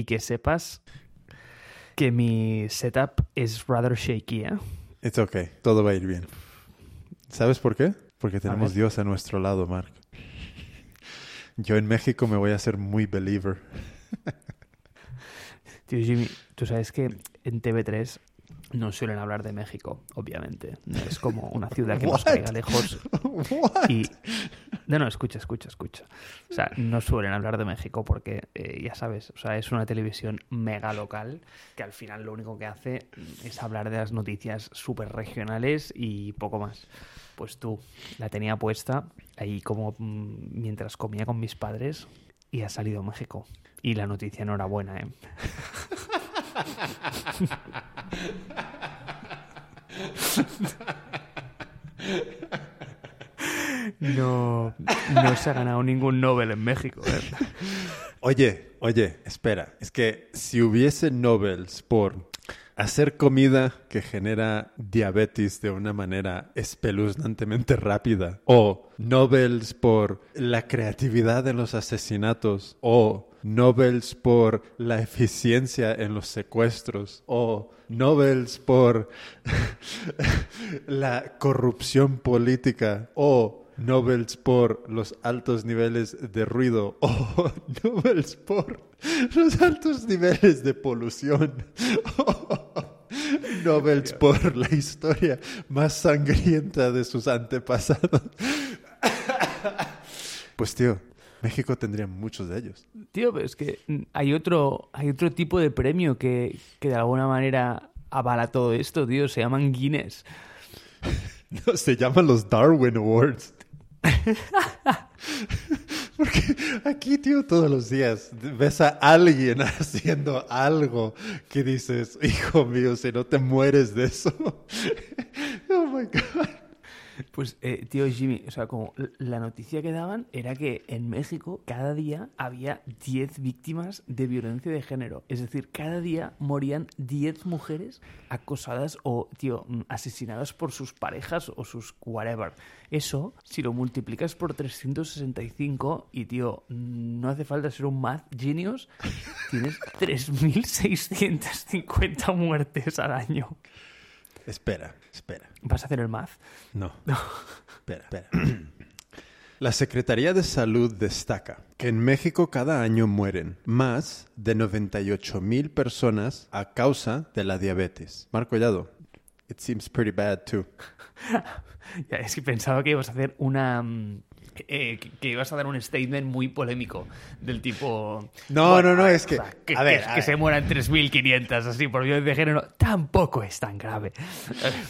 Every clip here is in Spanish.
y que sepas que mi setup es rather shaky, ¿eh? It's okay, todo va a ir bien. ¿Sabes por qué? Porque tenemos ver. Dios a nuestro lado, Mark. Yo en México me voy a hacer muy believer. Tío Jimmy, tú sabes que en TV3 no suelen hablar de México, obviamente. No es como una ciudad que nos caiga lejos. Y... No, no, escucha, escucha, escucha. O sea, no suelen hablar de México porque, eh, ya sabes, o sea, es una televisión mega local que al final lo único que hace es hablar de las noticias súper regionales y poco más. Pues tú la tenía puesta ahí como mm, mientras comía con mis padres y ha salido México. Y la noticia enhorabuena, ¿eh? No, no se ha ganado ningún Nobel en México. ¿eh? Oye, oye, espera. Es que si hubiese Nobels por hacer comida que genera diabetes de una manera espeluznantemente rápida, o Nobels por la creatividad en los asesinatos, o Nobels por la eficiencia en los secuestros, o Nobels por la corrupción política, o Nobels por los altos niveles de ruido o Nobels por los altos niveles de polución o Nobels por la historia más sangrienta de sus antepasados. Pues tío, México tendría muchos de ellos. Tío, pero es que mm, hay otro, hay otro tipo de premio que, que de alguna manera avala todo esto, tío. Se llaman Guinness. No, se llaman los Darwin Awards. Porque aquí, tío, todos los días ves a alguien haciendo algo que dices, hijo mío, si no te mueres de eso. oh my God. Pues, eh, tío Jimmy, o sea, como la noticia que daban era que en México cada día había 10 víctimas de violencia de género. Es decir, cada día morían 10 mujeres acosadas o, tío, mm, asesinadas por sus parejas o sus whatever. Eso, si lo multiplicas por 365 y, tío, mm, no hace falta ser un math genius, tienes 3.650 muertes al año. Espera, espera. ¿Vas a hacer el math? No. espera, espera. La Secretaría de Salud destaca que en México cada año mueren más de 98 mil personas a causa de la diabetes. Marco Collado, it seems pretty bad too. Ya, es que pensaba que ibas a hacer una. mm, eh, que, que ibas a dar un statement muy polémico del tipo. No, no, no, es que- que, a ver, que- a que ver. se mueran 3.500 así por violencia de género tampoco es tan grave.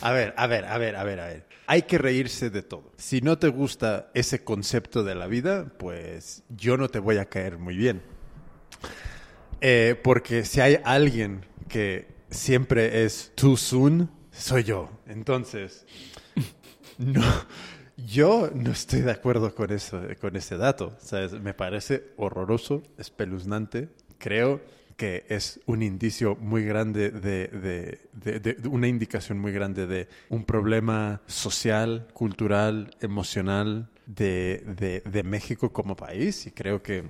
A ver, a ver, a ver, a ver, a ver. Hay que reírse de todo. Si no te gusta ese concepto de la vida, pues yo no te voy a caer muy bien. Eh, porque si hay alguien que siempre es too soon, soy yo. Entonces, no, yo no estoy de acuerdo con eso, con ese dato. Me parece horroroso, espeluznante. Creo que es un indicio muy grande de, de- una indicación muy grande de un problema social, cultural, emocional de México como país. Y creo que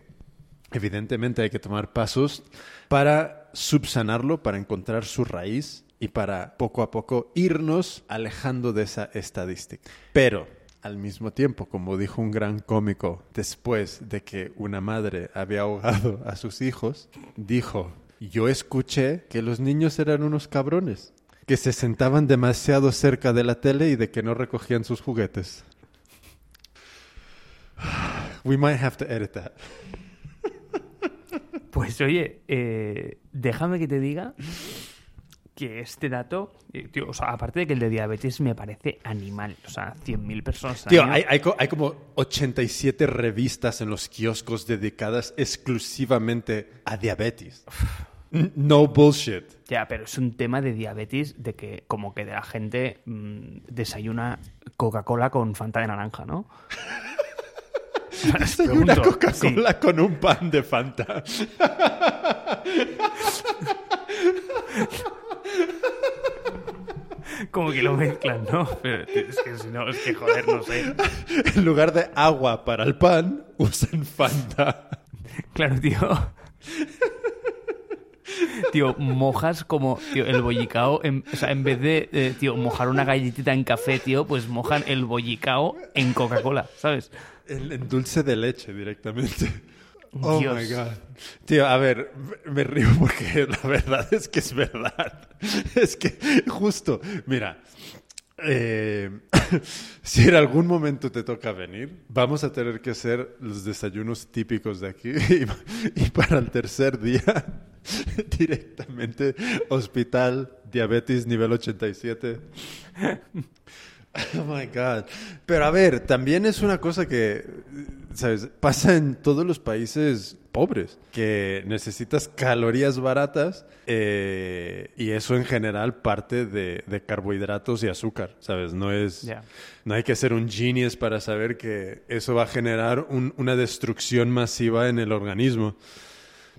evidentemente hay que tomar pasos para subsanarlo, para encontrar su raíz y para poco a poco irnos alejando de esa estadística. Pero al mismo tiempo, como dijo un gran cómico, después de que una madre había ahogado a sus hijos, dijo, yo escuché que los niños eran unos cabrones, que se sentaban demasiado cerca de la tele y de que no recogían sus juguetes. We might have to edit that. Pues oye, eh, déjame que te diga que este dato, eh, tío, o sea, aparte de que el de diabetes me parece animal, o sea, 100.000 personas. Tío, hay, hay hay como 87 revistas en los kioscos dedicadas exclusivamente a diabetes. No bullshit. Ya, pero es un tema de diabetes, de que como que de la gente mm, desayuna Coca-Cola con Fanta de naranja, ¿no? Hay una Pregunto, Coca-Cola con un pan de Fanta. Como que lo mezclan, ¿no? Pero es que si no, es que joder, no sé. En lugar de agua para el pan, usan Fanta. Claro, tío. Tío, mojas como tío, el bollicao. En, o sea, en vez de eh, tío, mojar una galletita en café, tío, pues mojan el bollicao en Coca-Cola, ¿sabes? En, en dulce de leche directamente. Oh Dios. my god. Tío, a ver, me río porque la verdad es que es verdad. Es que justo, mira, eh, si en algún momento te toca venir, vamos a tener que hacer los desayunos típicos de aquí y, y para el tercer día directamente hospital, diabetes nivel 87. Oh my God. Pero a ver, también es una cosa que, ¿sabes? Pasa en todos los países pobres, que necesitas calorías baratas eh, y eso en general parte de, de carbohidratos y azúcar, ¿sabes? No es... No hay que ser un genius para saber que eso va a generar un- una destrucción masiva en el organismo.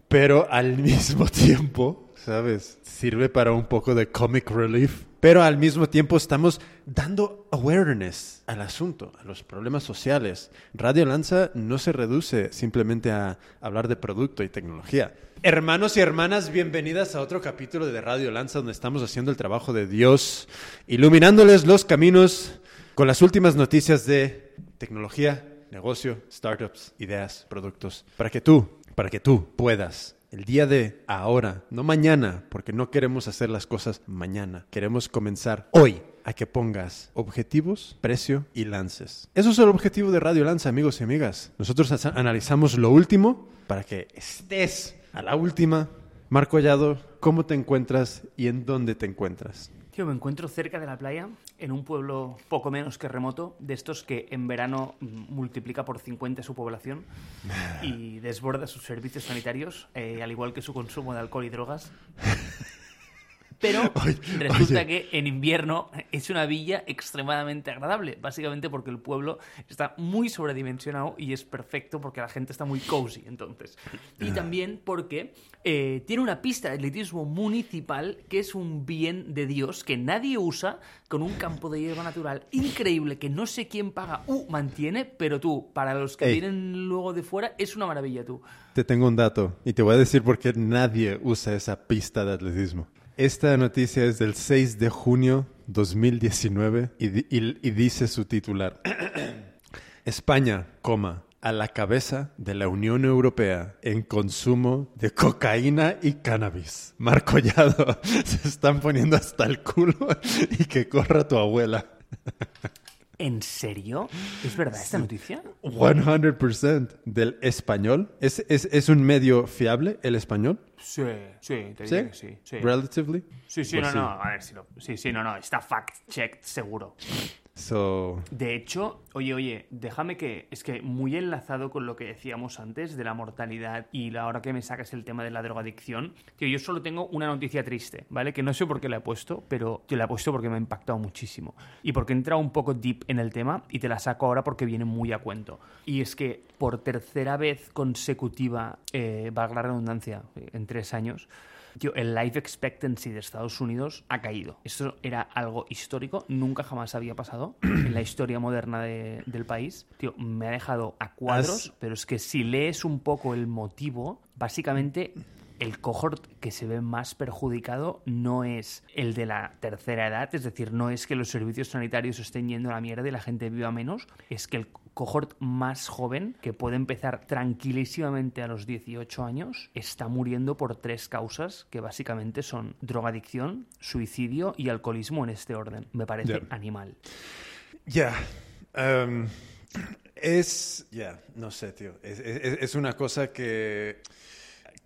Pero al mismo tiempo, ¿sabes? Sirve para un poco de comic relief. Pero al mismo tiempo estamos dando awareness al asunto, a los problemas sociales. Radio Lanza no se reduce simplemente a hablar de producto y tecnología. Hermanos y hermanas, bienvenidas a otro capítulo de Radio Lanza donde estamos haciendo el trabajo de Dios, iluminándoles los caminos con las últimas noticias de tecnología, negocio, startups, ideas, productos, para que tú, para que tú puedas el día de ahora, no mañana, porque no queremos hacer las cosas mañana, queremos comenzar hoy a que pongas objetivos, precio y lances. Eso es el objetivo de Radio Lanza, amigos y amigas. Nosotros analizamos lo último para que estés a la última. Marco Hallado, ¿cómo te encuentras y en dónde te encuentras? Tío, me encuentro cerca de la playa, en un pueblo poco menos que remoto, de estos que en verano mm, multiplica por 50 su población y desborda sus servicios sanitarios, eh, al igual que su consumo de alcohol y drogas. Pero Oye, resulta oye. que en invierno es una villa extremadamente agradable, básicamente porque el pueblo está muy sobredimensionado y es perfecto porque la gente está muy cozy entonces. Y también porque eh, tiene una pista de atletismo municipal que es un bien de Dios que nadie usa con un campo de hierba natural increíble que no sé quién paga u mantiene, pero tú, para los que Ey. vienen luego de fuera, es una maravilla tú. Te tengo un dato y te voy a decir por qué nadie usa esa pista de atletismo. Esta noticia es del 6 de junio 2019 y, di- y- y dice su titular. España, coma, a la cabeza de la Unión Europea en consumo de cocaína y cannabis. Marco Llado, se están poniendo hasta el culo y que corra tu abuela. ¿En serio? ¿Es verdad esta noticia? 100% del español. ¿Es, es, es un medio fiable el español? Sí, sí, te ¿Sí? diría que sí. sí. Relatively. Sí, sí, Pues no, no, a ver si lo... Sí, sí, no, no, está fact-checked seguro. So, De hecho, oye, oye, déjame que... Es que muy enlazado con lo que decíamos antes de la mortalidad y la hora que me sacas el tema de la drogadicción, tío, yo solo tengo una noticia triste, ¿vale? Que no sé por qué la he puesto, pero te la he puesto porque me ha impactado muchísimo. Y porque he entrado un poco deep en el tema y te la saco ahora porque viene muy a cuento. Y es que por tercera vez consecutiva, eh, valga la redundancia, en tres años, Tío, el life expectancy de Estados Unidos ha caído. Esto era algo histórico, nunca jamás había pasado en la historia moderna de- del país. Tío, me ha dejado a cuadros, pero es que si lees un poco el motivo, básicamente el cohort que se ve más perjudicado no es el de la tercera edad, es decir, no es que los servicios sanitarios estén yendo a la mierda y la gente viva menos, es que el cohort más joven, que puede empezar tranquilísimamente a los 18 años, está muriendo por tres causas que básicamente son drogadicción, suicidio y alcoholismo en este orden. Me parece animal. ya. um, es. Ya, no sé, tío. Es, es- es una cosa que.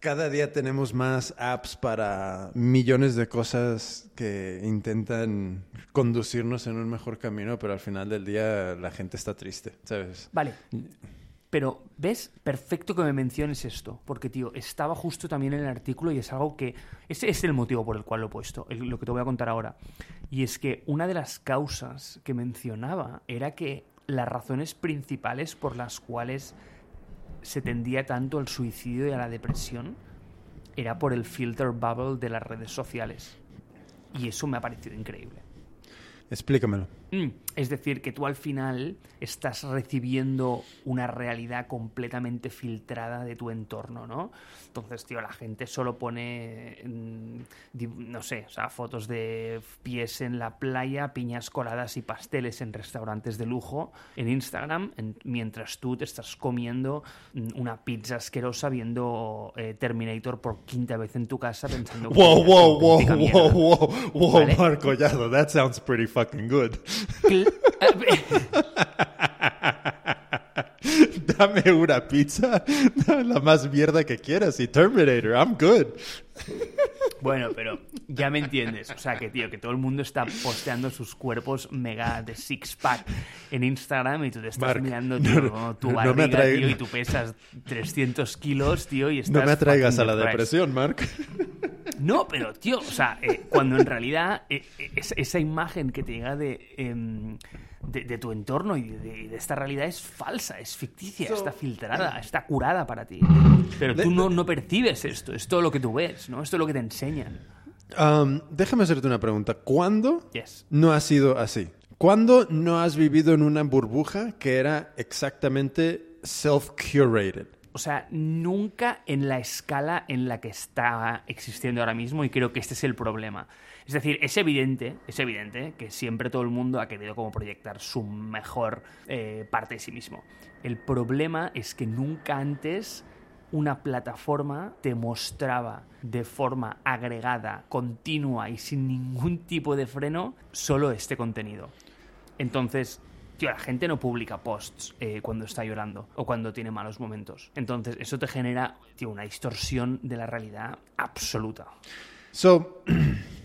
Cada día tenemos más apps para millones de cosas que intentan conducirnos en un mejor camino, pero al final del día la gente está triste, ¿sabes? Vale. Pero, ¿ves? Perfecto que me menciones esto. Porque, tío, estaba justo también en el artículo y es algo que... Ese es el motivo por el cual lo he puesto, lo que te voy a contar ahora. Y es que una de las causas que mencionaba era que las razones principales por las cuales se tendía tanto al suicidio y a la depresión era por el filter bubble de las redes sociales. Y eso me ha parecido increíble. Explícamelo. Mm, Es decir, que tú al final estás recibiendo una realidad completamente filtrada de tu entorno, ¿no? Entonces, tío, la gente solo pone, mm, no sé, o sea, fotos de pies en la playa, piñas coladas y pasteles en restaurantes de lujo en Instagram, en- mientras tú te estás comiendo mm, una pizza asquerosa viendo eh, Terminator por quinta vez en tu casa pensando Wow, wow, wow, wow, wow, wow, Vale. Marco Collado, that sounds pretty fucking good. Dame una pizza, la más mierda que quieras y Terminator, I'm good. Bueno, pero ya me entiendes. O sea, que tío, que todo el mundo está posteando sus cuerpos mega de six pack en Instagram y tú te estás Marc, mirando no, tu, no, no me barriga, atrae- tío, y tú pesas 300 kilos, tío, y estás No me atraigas a la depressed. depresión, Mark. No, pero tío, o sea, eh, cuando en realidad eh, eh, es- esa imagen que te llega de, em, de, de tu entorno y de, y de esta realidad es falsa, es ficticia, está filtrada, está curada para ti. Pero tú no, no percibes esto, es todo lo que tú ves, ¿no? Esto es lo que te enseñan. Um, déjame hacerte una pregunta. ¿Cuándo Yes. no ha sido así? ¿Cuándo no has vivido en una burbuja que era exactamente self-curated? O sea, nunca en la escala en la que está existiendo ahora mismo y creo que este es el problema. Es decir, es evidente, es evidente que siempre todo el mundo ha querido como proyectar su mejor eh, parte de sí mismo. El problema es que nunca antes una plataforma te mostraba de forma agregada, continua y sin ningún tipo de freno solo este contenido. Entonces, tío, la gente no publica posts eh, cuando está llorando o cuando tiene malos momentos. Entonces, eso te genera, tío, una distorsión de la realidad absoluta. So,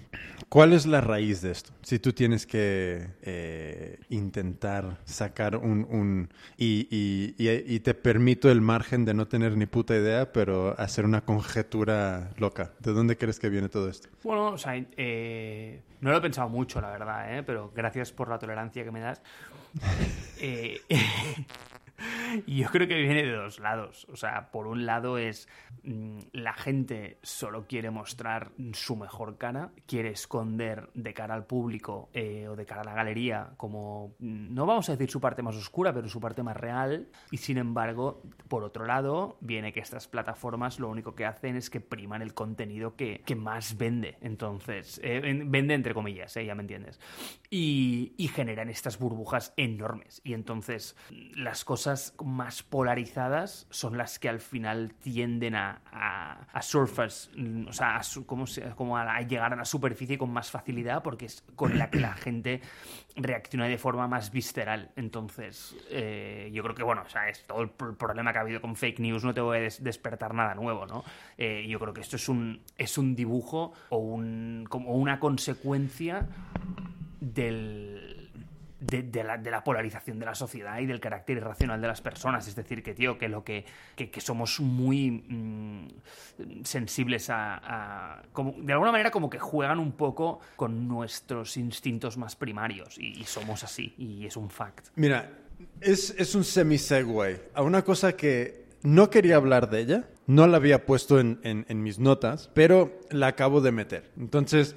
¿cuál es la raíz de esto? Si tú tienes que eh, intentar sacar un... un- y, y- y- te permito el margen de no tener ni puta idea, pero hacer una conjetura loca. ¿De dónde crees que viene todo esto? Bueno, o sea, eh, no lo he pensado mucho, la verdad, ¿eh? pero gracias por la tolerancia que me das. Eh, y yo creo que viene de dos lados. O sea, por un lado es mm, la gente solo quiere mostrar su mejor cara, quiere esconder de cara al público eh, o de cara a la galería como, mm, no vamos a decir su parte más oscura, pero su parte más real. Y sin embargo, por otro lado, viene que estas plataformas lo único que hacen es que priman el contenido que, que más vende. Entonces, eh, en- vende entre comillas, eh, ya me entiendes. Y, generan estas burbujas enormes. Y entonces, las cosas más polarizadas son las que al final tienden a, a, a mm, o sea, como, a, a llegar a la superficie con más facilidad porque es con la que la gente reacciona de forma más visceral. Entonces, eh, yo creo que, bueno, o sea, es todo el pr- problema que ha habido con fake news, no te voy a des- despertar nada nuevo, ¿no? Eh, yo creo que esto es un, es un dibujo o, un, como una consecuencia del, de, la, polarización de la sociedad y del carácter irracional de las personas. Es decir, que, tío, que lo que, que, somos muy mm, sensibles a, como, de alguna manera como que juegan un poco con nuestros instintos más primarios y, somos así y es un fact. Mira, es, es un semi-segue a una cosa que no quería hablar de ella, no la había puesto en- en mis notas, pero la acabo de meter. Entonces,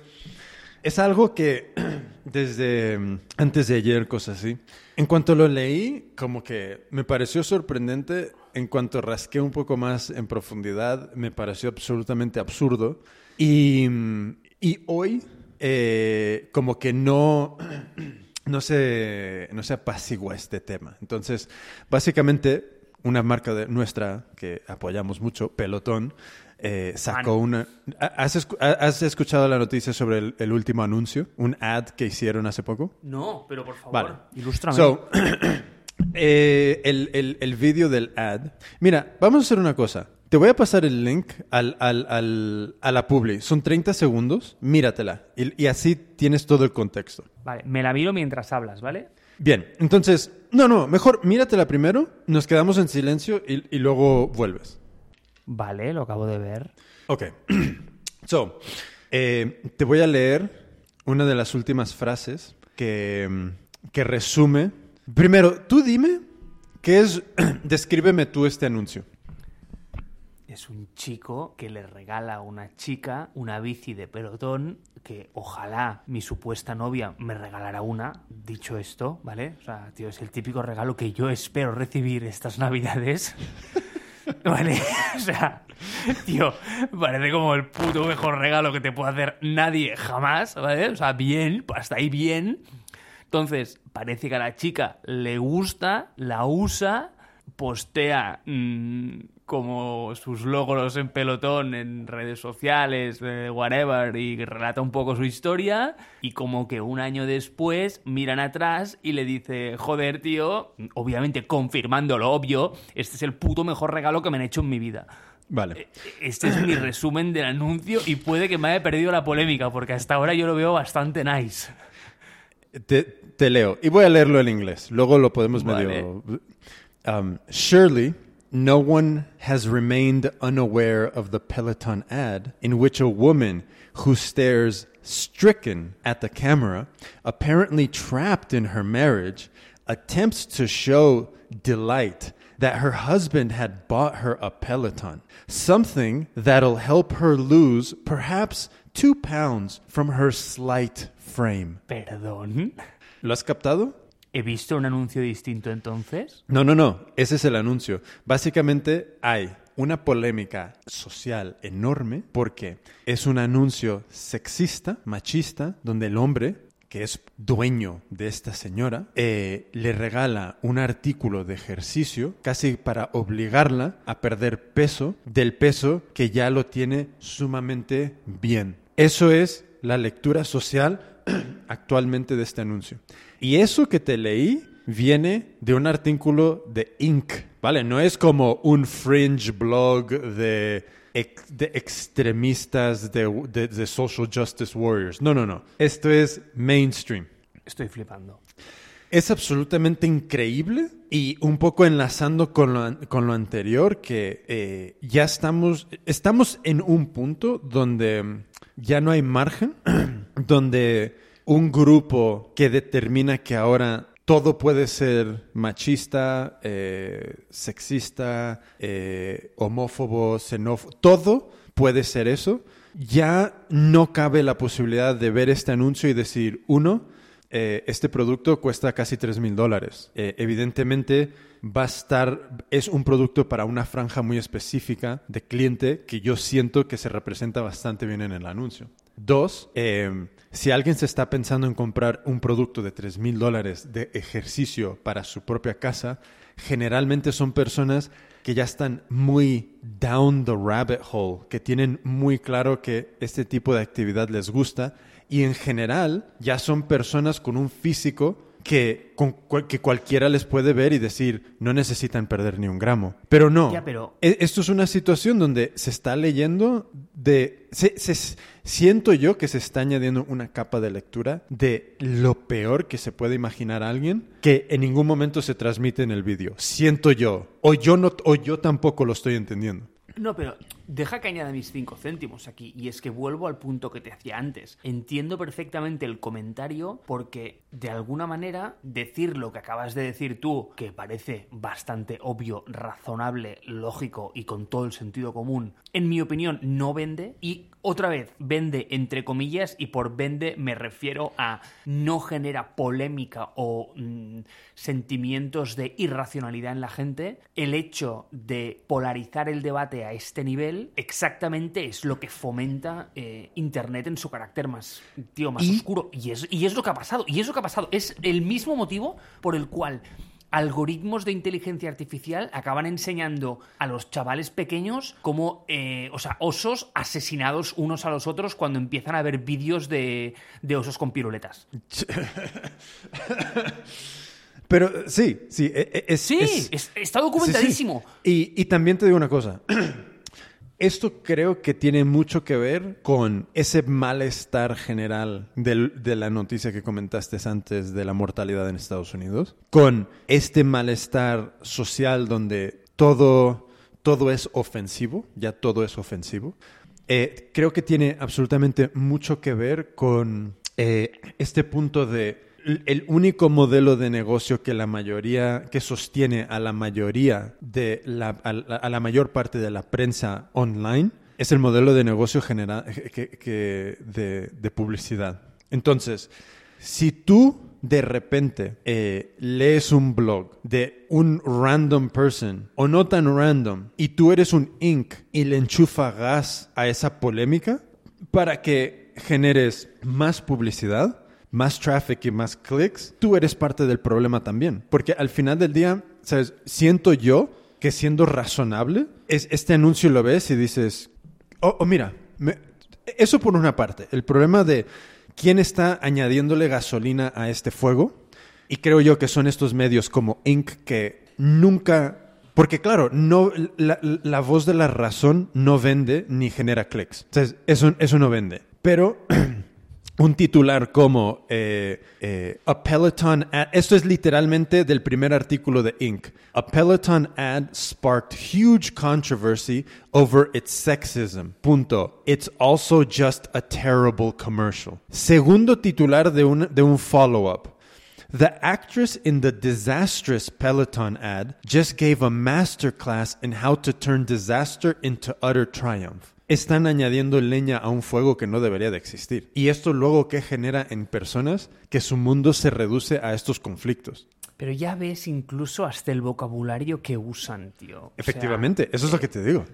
es algo que desde mm, antes de ayer, cosas así, en cuanto lo leí, como que me pareció sorprendente, en cuanto rasqué un poco más en profundidad, me pareció absolutamente absurdo. Y, mm, y hoy, eh, como que no no se, no se apacigua este tema. Entonces, básicamente, una marca de nuestra que apoyamos mucho, Pelotón, eh, sacó una... ¿Has, has escuchado la noticia sobre el, el último anuncio? Un ad que hicieron hace poco. No, pero por favor, Vale. ilústrame. So, eh, el, el, el vídeo del ad. Mira, vamos a hacer una cosa. Te voy a pasar el link al, al, al- a la publi. Son 30 segundos. Míratela. Y, y así tienes todo el contexto. Vale, me la miro mientras hablas, ¿vale? Bien, entonces, no, no, mejor míratela primero, nos quedamos en silencio y, y luego vuelves. Vale, lo acabo de ver. Ok. So, eh, te voy a leer una de las últimas frases que, mm, que resume. Primero, tú dime qué es. Descríbeme tú este anuncio. es un chico que le regala a una chica una bici de pelotón que ojalá mi supuesta novia me regalara una, dicho esto, ¿vale? O sea, tío, es el típico regalo que yo espero recibir estas navidades. ¿Vale? O sea, tío, parece como el puto mejor regalo que te puede hacer nadie jamás, ¿vale? O sea, bien, hasta ahí bien. Entonces, parece que a la chica le gusta, la usa, postea mm, como sus logros en pelotón en redes sociales, eh, whatever, y relata un poco su historia. Y como que un año después miran atrás y le dice, joder, tío, obviamente confirmando lo obvio, este es el puto mejor regalo que me han hecho en mi vida. Vale. Este es mi resumen del anuncio y puede que me haya perdido la polémica, porque hasta ahora yo lo veo bastante nice. Te, te leo. Y voy a leerlo en inglés. Luego lo podemos Vale. medio... Um, surely, no one has remained unaware of the Peloton ad in which a woman who stares stricken at the camera, apparently trapped in her marriage, attempts to show delight that her husband had bought her a Peloton, something that'll help her lose perhaps two pounds from her slight frame. Perdón. ¿Lo has captado? ¿He visto un anuncio distinto entonces? No, no, no. Ese es el anuncio. Básicamente hay una polémica social enorme porque es un anuncio sexista, machista, donde el hombre que es dueño de esta señora, eh, le regala un artículo de ejercicio casi para obligarla a perder peso del peso que ya lo tiene sumamente bien. Eso es la lectura social actualmente de este anuncio. Y eso que te leí viene de un artículo de Inc. ¿Vale? No es como un fringe blog de, ex- de extremistas de, de- de social justice warriors. No, no, no. Esto es mainstream. Estoy flipando. Es absolutamente increíble y un poco enlazando con lo, con lo anterior que eh, ya estamos, estamos en un punto donde ya no hay margen, donde un grupo que determina que ahora todo puede ser machista, eh, sexista, eh, homófobo, xenófobo, todo puede ser eso. Ya no cabe la posibilidad de ver este anuncio y decir, uno, eh, este producto cuesta casi 3 mil dólares. Evidentemente va a estar, es un producto para una franja muy específica de cliente que yo siento que se representa bastante bien en el anuncio. Dos, si alguien se está pensando en comprar un producto de 3 mil dólares de ejercicio para su propia casa, generalmente son personas que ya están muy down the rabbit hole, que tienen muy claro que este tipo de actividad les gusta y en general ya son personas con un físico que, con que cualquiera les puede ver y decir, no necesitan perder ni un gramo. Pero no. Ya, pero- E- Esto es una situación donde se está leyendo de... se- se- siento yo que se está añadiendo una capa de lectura de lo peor que se puede imaginar a alguien que en ningún momento se transmite en el vídeo. Siento yo. O yo, no, o yo tampoco lo estoy entendiendo. No, pero deja que añada mis cinco céntimos aquí. Y es que vuelvo al punto que te hacía antes. Entiendo perfectamente el comentario porque, de alguna manera, decir lo que acabas de decir tú, que parece bastante obvio, razonable, lógico y con todo el sentido común, en mi opinión, no vende. Y otra vez, vende entre comillas, y por vende me refiero a no genera polémica o mm, sentimientos de irracionalidad en la gente. El hecho de polarizar el debate a este nivel exactamente es lo que fomenta eh, Internet en su carácter más, tío, más Y- oscuro. Y es, y es lo que ha pasado. Y es lo que ha pasado. Es el mismo motivo por el cual algoritmos de inteligencia artificial acaban enseñando a los chavales pequeños como, eh, o sea, osos asesinados unos a los otros cuando empiezan a ver vídeos de, de osos con piruletas. Pero sí, sí, e- e- es, Sí, es- es- está documentadísimo. Sí, sí. Y, y también te digo una cosa. Esto creo que tiene mucho que ver con ese malestar general de la noticia que comentaste antes de la mortalidad en Estados Unidos, con este malestar social donde todo, todo es ofensivo, ya todo es ofensivo. Eh, creo que tiene absolutamente mucho que ver con eh, este punto de el único modelo de negocio que la mayoría, que sostiene a la mayoría de la, a, la- mayor parte de la prensa online es el modelo de negocio general que, que- de, de publicidad. Entonces, si tú de repente eh, lees un blog de un random person o no tan random y tú eres un inc y le enchufa gas a esa polémica para que generes más publicidad, más traffic y más clics, tú eres parte del problema también. Porque al final del día, ¿sabes? Siento yo que siendo razonable, es, este anuncio lo ves y dices, oh, oh, mira, me- eso por una parte, el problema de quién está añadiéndole gasolina a este fuego, y creo yo que son estos medios como Inc. que nunca... Porque claro, no, la, la voz de la razón no vende ni genera clics. Entonces, eso, eso no vende. Pero un titular como eh, eh, A Peloton ad, esto es literalmente del primer artículo de Inc. A Peloton ad sparked huge controversy over its sexism. Punto. It's also just a terrible commercial. Segundo titular de un, de un follow-up. The actress in the disastrous Peloton ad just gave a masterclass in how to turn disaster into utter triumph. Están añadiendo leña a un fuego que no debería de existir. Y esto luego que genera en personas que su mundo se reduce a estos conflictos. Pero ya ves incluso hasta el vocabulario que usan, tío. O sea, Efectivamente, eso es lo que te digo.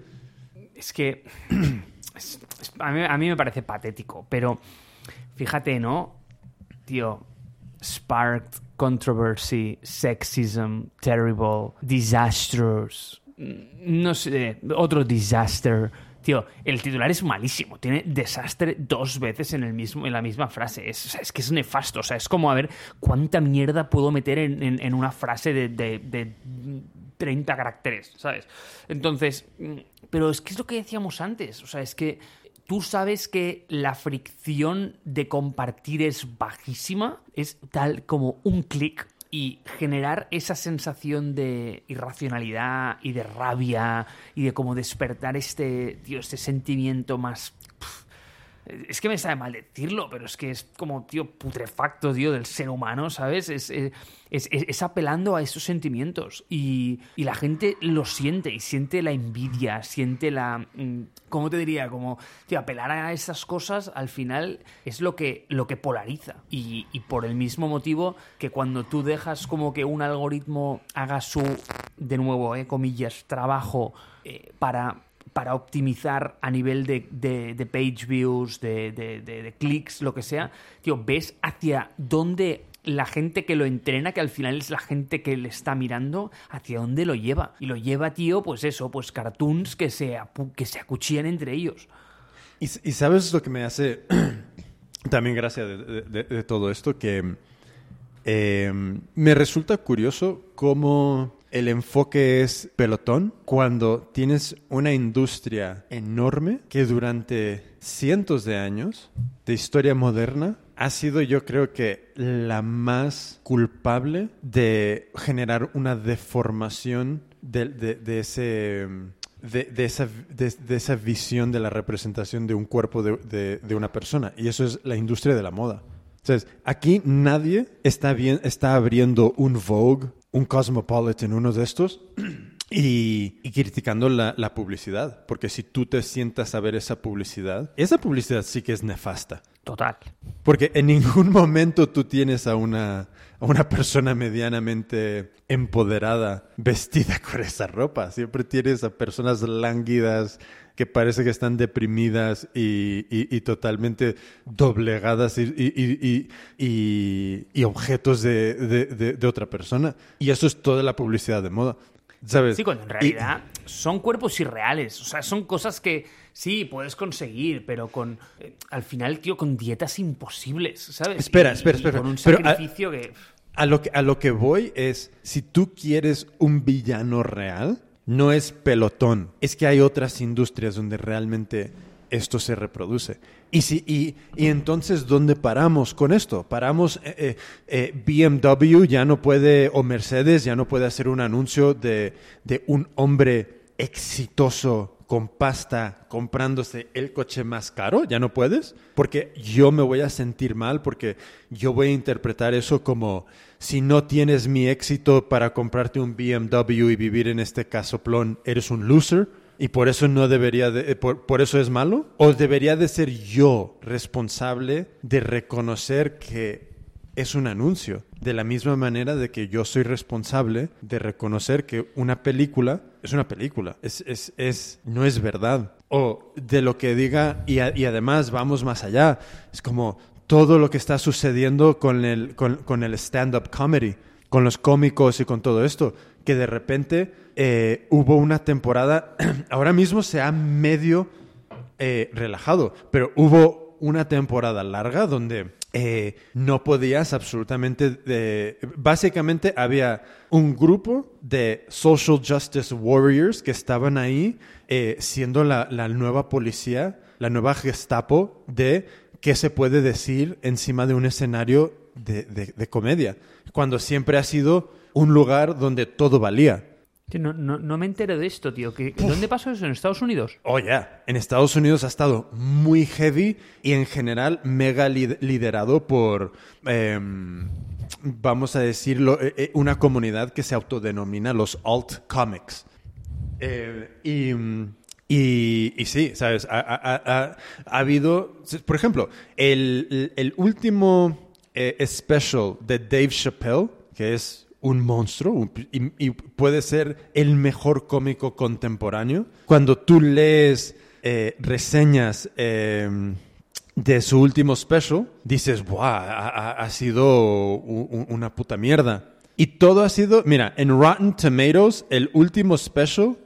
es que es- es- a, mí, a mí me parece patético, pero fíjate, ¿no? Tío, sparked controversy, sexism, terrible, disastrous, no sé, otro disaster. Tío, el titular es malísimo. Tiene desastre dos veces en, el mismo, en la misma frase. Es, es que es nefasto. O sea, es como a ver cuánta mierda puedo meter en, en- una frase de, de- de 30 caracteres, ¿sabes? Entonces, pero es que es lo que decíamos antes. O sea, es que tú sabes que la fricción de compartir es bajísima. Es tal como un clic y generar esa sensación de irracionalidad y de rabia y de como despertar este, tío, este sentimiento más... Es que me sabe mal decirlo, pero es que es como, tío, putrefacto, tío, del ser humano, ¿sabes? Es, es, es- es apelando a esos sentimientos. Y, y la gente lo siente, y siente la envidia, siente la... mm, ¿Cómo te diría? Como, tío, apelar a esas cosas al final es lo que, lo que polariza. Y, y por el mismo motivo que cuando tú dejas como que un algoritmo haga su, de nuevo, eh, comillas, trabajo eh, para para optimizar a nivel de, de- page views, de, de- clics, lo que sea, tío, ves hacia dónde la gente que lo entrena, que al final es la gente que le está mirando, hacia dónde lo lleva. Y lo lleva, tío, pues eso, pues cartoons que se, que se acuchillan entre ellos. Y, sabes lo que me hace también gracia de, todo esto, que eh, me resulta curioso cómo el enfoque es pelotón cuando tienes una industria enorme que durante cientos de años de historia moderna ha sido yo creo que la más culpable de generar una deformación de, de- de ese de, de esa, de, de esa visión de la representación de un cuerpo de, de- de una persona. Y eso es la industria de la moda. Entonces, aquí nadie está, bien, está abriendo un Vogue, un Cosmopolitan, uno de estos, y, y criticando la, la publicidad. Porque si tú te sientas a ver esa publicidad, esa publicidad sí que es nefasta. Total. Porque en ningún momento tú tienes a una, a una persona medianamente empoderada vestida con esa ropa. Siempre tienes a personas lánguidas que parece que están deprimidas y, y- y totalmente doblegadas y, y- objetos de, de- de- de otra persona. Y eso es toda la publicidad de moda. ¿Sabes? Sí, cuando en Y- realidad son cuerpos irreales. O sea, son cosas que sí puedes conseguir, pero con. eh, al final, tío, con dietas imposibles, ¿sabes? Espera, Y- espera, y espera. Con un Pero, sacrificio que. A lo que, a lo que voy es, si tú quieres un villano real, no es pelotón, es que hay otras industrias donde realmente esto se reproduce. Y, si, y, y entonces, ¿dónde paramos con esto? Paramos, eh, eh, BMW ya no puede, o Mercedes ya no puede hacer un anuncio de, de un hombre exitoso con pasta comprándose el coche más caro, ya no puedes, porque yo me voy a sentir mal, porque yo voy a interpretar eso como si no tienes mi éxito para comprarte un BMW y vivir en este casoplón, eres un loser y por eso no debería de, eh, por, por, eso es malo. O debería de ser yo responsable de reconocer que es un anuncio. De la misma manera de que yo soy responsable de reconocer que una película es una película es, es, es no es verdad. O de lo que diga y, y además vamos más allá. Es como todo lo que está sucediendo con el, con, con el stand-up comedy con los cómicos y con todo esto que de repente eh, hubo una temporada, ahora mismo se ha medio eh, relajado, pero hubo una temporada larga donde eh, no podías absolutamente, de, básicamente había un grupo de social justice warriors que estaban ahí eh, siendo la, la nueva policía, la nueva gestapo de qué se puede decir encima de un escenario de, de, de comedia, cuando siempre ha sido un lugar donde todo valía. No, no, no, me entero de esto, tío. ¿Qué, ¿Dónde pasó eso? ¿En Estados Unidos? Oh, ya. Yeah. En Estados Unidos ha estado muy heavy y en general mega li liderado por, eh, vamos a decirlo, eh, una comunidad que se autodenomina los alt comics. Eh, y, y, y, sí, ¿sabes? Ha, ha, ha, ha, habido, por ejemplo, el, el último eh, special de Dave Chappelle, que es un monstruo y, y, puede ser el mejor cómico contemporáneo. Cuando tú lees eh, reseñas eh, de su último special, dices, ¡buah! Ha, ha sido un, una puta mierda. Y todo ha sido, mira, en Rotten Tomatoes, el último special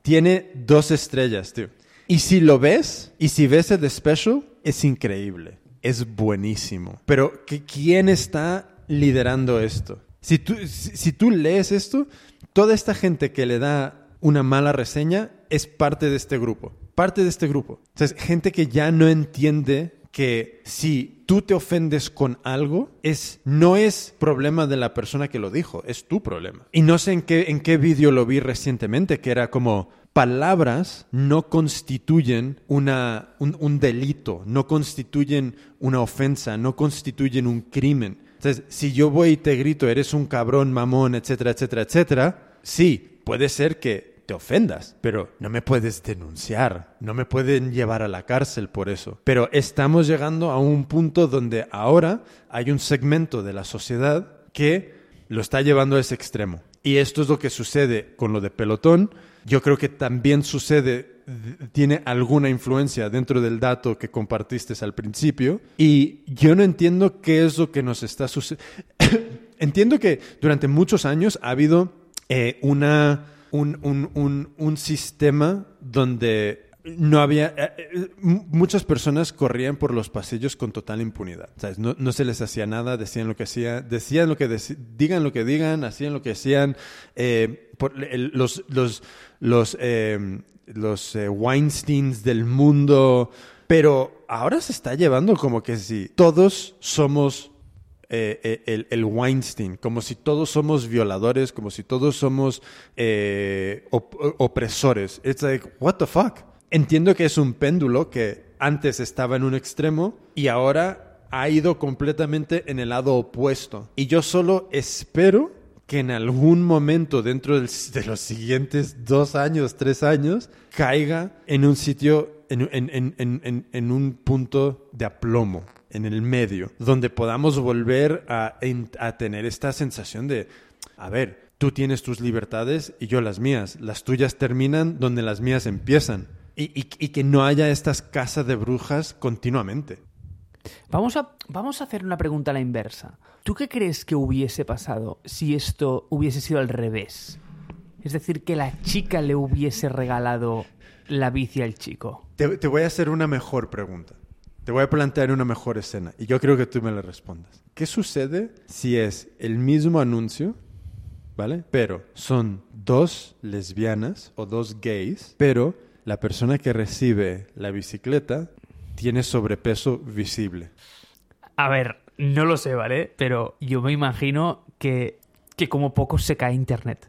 tiene dos estrellas, tío. Y si lo ves, y si ves el special, es increíble. Es buenísimo. Pero, ¿quién está liderando esto? Si tú, si, tú lees esto, toda esta gente que le da una mala reseña es parte de este grupo. Parte de este grupo. O es gente que ya no entiende que si tú te ofendes con algo, es, no es problema de la persona que lo dijo, es tu problema. Y no sé en qué, en qué vídeo lo vi recientemente, que era como, palabras no constituyen una, un, un delito, no constituyen una ofensa, no constituyen un crimen. Entonces, si yo voy y te grito, eres un cabrón, mamón, etcétera, etcétera, etcétera, sí, puede ser que te ofendas, pero no me puedes denunciar, no me pueden llevar a la cárcel por eso. Pero estamos llegando a un punto donde ahora hay un segmento de la sociedad que lo está llevando a ese extremo. Y esto es lo que sucede con lo de pelotón. Yo creo que también sucede tiene alguna influencia dentro del dato que compartiste al principio y yo no entiendo qué es lo que nos está sucediendo. entiendo que durante muchos años ha habido eh, una, un, un, un, un, sistema donde no había eh, eh, muchas personas corrían por los pasillos con total impunidad. No, no, se les hacía nada decían lo que hacían decían lo que digan lo que digan hacían lo que hacían los los los eh, los eh, Weinsteins del mundo, pero ahora se está llevando como que si todos somos eh, el, el, Weinstein, como si todos somos violadores, como si todos somos eh, op opresores. It's like, what the fuck? Entiendo que es un péndulo que antes estaba en un extremo y ahora ha ido completamente en el lado opuesto. Y yo solo espero que en algún momento dentro de los siguientes dos años, tres años, caiga en un sitio, en, un punto de aplomo, en el medio, donde podamos volver a, tener esta sensación de, a ver, tú tienes tus libertades y yo las mías, las tuyas terminan donde las mías empiezan. Y que no haya estas casas de brujas continuamente. Vamos a, vamos a hacer una pregunta a la inversa. ¿Tú qué crees que hubiese pasado si esto hubiese sido al revés? Es decir, que la chica le hubiese regalado la bici al chico. Te, te, voy a hacer una mejor pregunta. Te voy a plantear una mejor escena y yo creo que tú me la respondas. ¿Qué sucede si es el mismo anuncio, ¿vale? Pero son dos lesbianas o dos gays, pero la persona que recibe la bicicleta tiene sobrepeso visible. A ver, no lo sé, ¿vale? Pero yo me imagino que, que como poco se cae internet.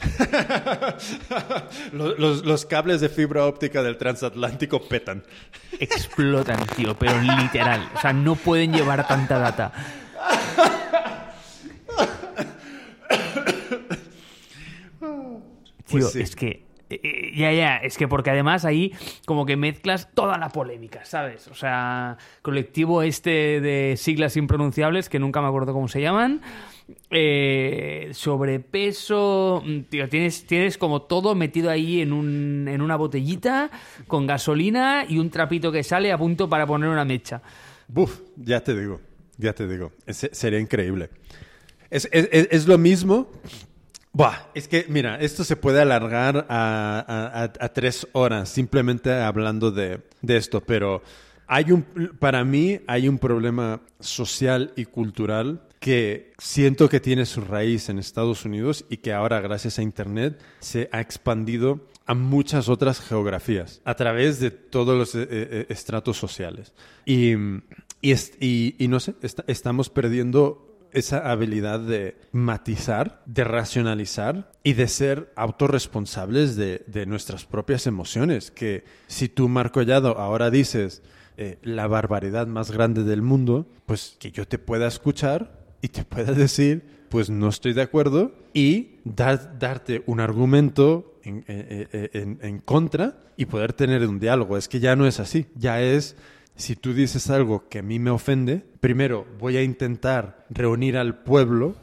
los, los- los cables de fibra óptica del transatlántico petan. Explotan, tío, pero literal. O sea, no pueden llevar tanta data. Tío, Pues sí. es que. Eh, ya, ya, es que porque además ahí como que mezclas toda la polémica, ¿sabes? O sea, colectivo este de siglas impronunciables que nunca me acuerdo cómo se llaman. eh, sobrepeso, mm, tío, tienes, tienes como todo metido ahí en, un, en una botellita con gasolina y un trapito que sale a punto para poner una mecha. Buf, ya te digo, ya te digo. Sería increíble. Es- es lo mismo. Buah, es que, mira, esto se puede alargar a, tres horas simplemente hablando de, esto, pero hay un, para mí hay un problema social y cultural que siento que tiene su raíz en Estados Unidos y que ahora, gracias a Internet, se ha expandido a muchas otras geografías a través de todos los eh, eh, estratos sociales. Y, y, y- y no sé, est- estamos perdiendo esa habilidad de matizar, de racionalizar y de ser autorresponsables de, de nuestras propias emociones. Que si tú, Marco Collado, ahora dices eh, la barbaridad más grande del mundo, pues que yo te pueda escuchar y te pueda decir, pues no estoy de acuerdo y dar- darte un argumento en, eh, eh, en- en contra y poder tener un diálogo. Es que ya no es así, ya es si tú dices algo que a mí me ofende, primero voy a intentar reunir al pueblo,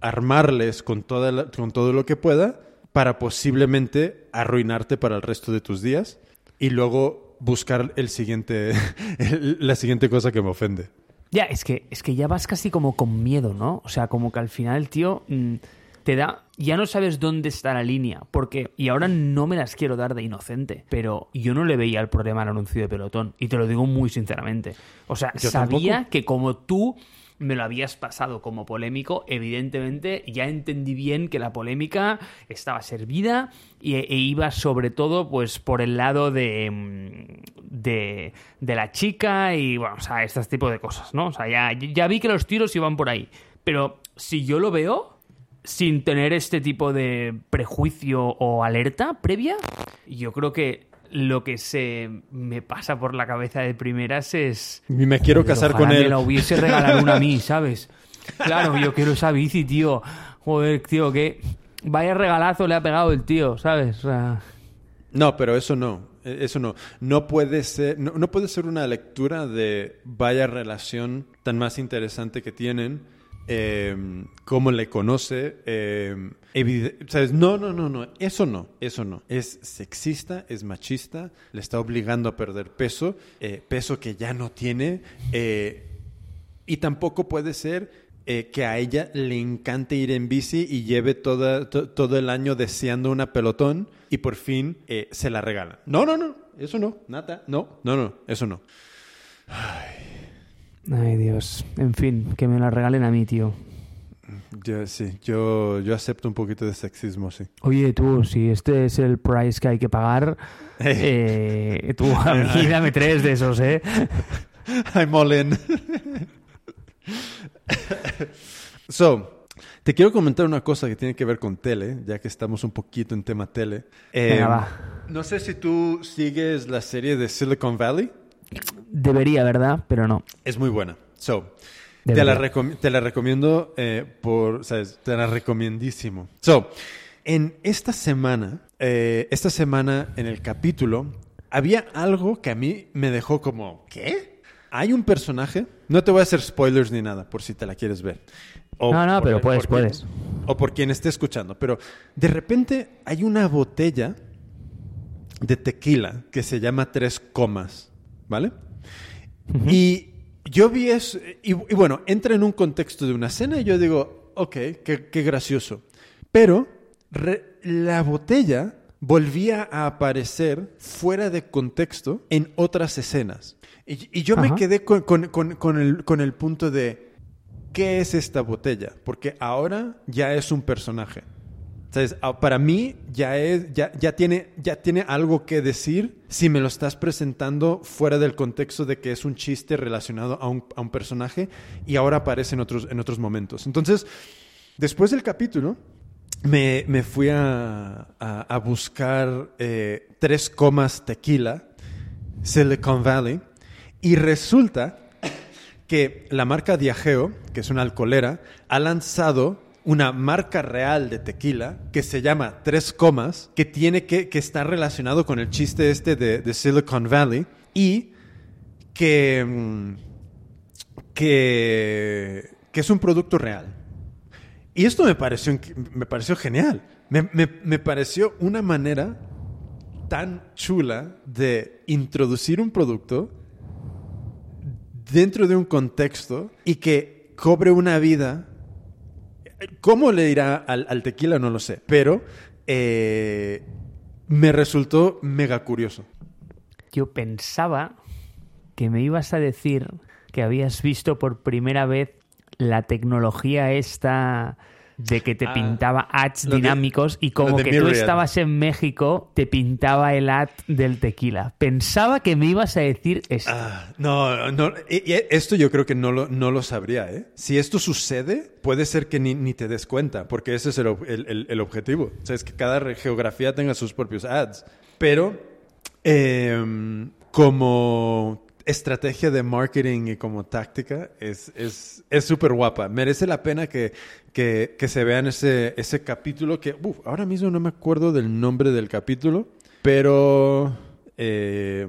armarles con, toda la- con todo lo que pueda para posiblemente arruinarte para el resto de tus días y luego buscar el siguiente, la siguiente cosa que me ofende. Ya, es que, es que ya vas casi como con miedo, ¿no? O sea, como que al final, tío, mm, te da. Ya no sabes dónde está la línea. Porque. Y ahora no me las quiero dar de inocente. Pero yo no le veía el problema al anuncio de pelotón. Y te lo digo muy sinceramente. O sea, Yo sabía tampoco. que como tú me lo habías pasado como polémico, evidentemente ya entendí bien que la polémica estaba servida e iba sobre todo pues por el lado de, mm, de, de la chica y bueno, o sea, este tipo de cosas, ¿no? O sea, ya, ya vi que los tiros iban por ahí. Pero si yo lo veo sin tener este tipo de prejuicio o alerta previa, yo creo que lo que se me pasa por la cabeza de primeras es... Me quiero casar ojalá con él. me la hubiese regalado una a mí, ¿sabes? Claro, yo quiero esa bici, tío. Joder, tío, que vaya regalazo le ha pegado el tío, ¿sabes? O sea, No, pero eso no. eh, Eso no. No puede ser, no, no puede ser una lectura de vaya relación tan más interesante que tienen. Eh, cómo le conoce. eh, ¿sabes? No, no, no, no. Eso no. Eso no. Es sexista, es machista, le está obligando a perder peso, eh, peso que ya no tiene. eh, y tampoco puede ser eh, que a ella le encante ir en bici y lleve toda, to- todo el año deseando una pelotón y por fin eh, se la regalan. No, no, no, eso no, nada, no, no, no, eso no. ay Dios. En fin, que me la regalen a mí, tío. Yo, sí, yo, yo acepto un poquito de sexismo, sí. Oye, tú, si este es el price que hay que pagar, eh, tú a mí dame tres de esos, ¿eh? I'm all in. so, te quiero comentar una cosa que tiene que ver con tele, ya que estamos un poquito en tema tele. Eh, Venga, va. No sé si tú sigues la serie de Silicon Valley. Debería, ¿verdad? Pero no. Es muy buena. So, te la, te recomiendo eh, por, ¿sabes? Te la recomiendísimo. So, en esta semana, eh, esta semana en el capítulo, había algo que a mí me dejó como, ¿qué? Hay un personaje, no te voy a hacer spoilers ni nada, por si te la quieres ver. O No, no, pero puedes, por quien- puedes. o por quien esté escuchando, pero de repente hay una botella de tequila que se llama Tres Comas, ¿vale? Y yo vi eso, y, y bueno, entra en un contexto de una cena y yo digo, ok, qué, qué gracioso. Pero re- la botella volvía a aparecer fuera de contexto en otras escenas. Y, y yo me quedé con, con- con- con el, con el punto de, ¿qué es esta botella? Porque ahora ya es un personaje. ¿Sabes? Ah, Para mí ya, es, ya, ya, tiene, ya tiene algo que decir si me lo estás presentando fuera del contexto de que es un chiste relacionado a un, a un personaje y ahora aparece en otros, en otros momentos. Entonces, después del capítulo, me, me fui a, a- a buscar eh, tres comas tequila, Silicon Valley, y resulta que la marca Diageo, que es una alcoholera, ha lanzado una marca real de tequila que se llama Tres Comas, que tiene que, que está relacionado con el chiste este de, de Silicon Valley y que, que, que es un producto real. Y esto me pareció, me pareció genial. Me, me- me pareció una manera tan chula de introducir un producto dentro de un contexto y que cobre una vida. ¿Cómo le irá al, al tequila? No lo sé. Pero eh, me resultó mega curioso. Yo pensaba que me ibas a decir que habías visto por primera vez la tecnología esta de que te Ah, pintaba ads de- dinámicos y como que tú estabas en México te pintaba el ad del tequila. Pensaba que me ibas a decir esto. Ah, no, no. esto yo creo que no lo, no lo sabría, ¿eh? Si esto sucede, puede ser que ni, ni te des cuenta, porque ese es el, el- el- el objetivo. O sea, es que cada geografía tenga sus propios ads. Pero, em, como estrategia de marketing y como táctica, es es es súper guapa. Merece la pena que, que, que se vean ese, ese capítulo que, ahora mismo no me acuerdo del nombre del capítulo, pero... Eh,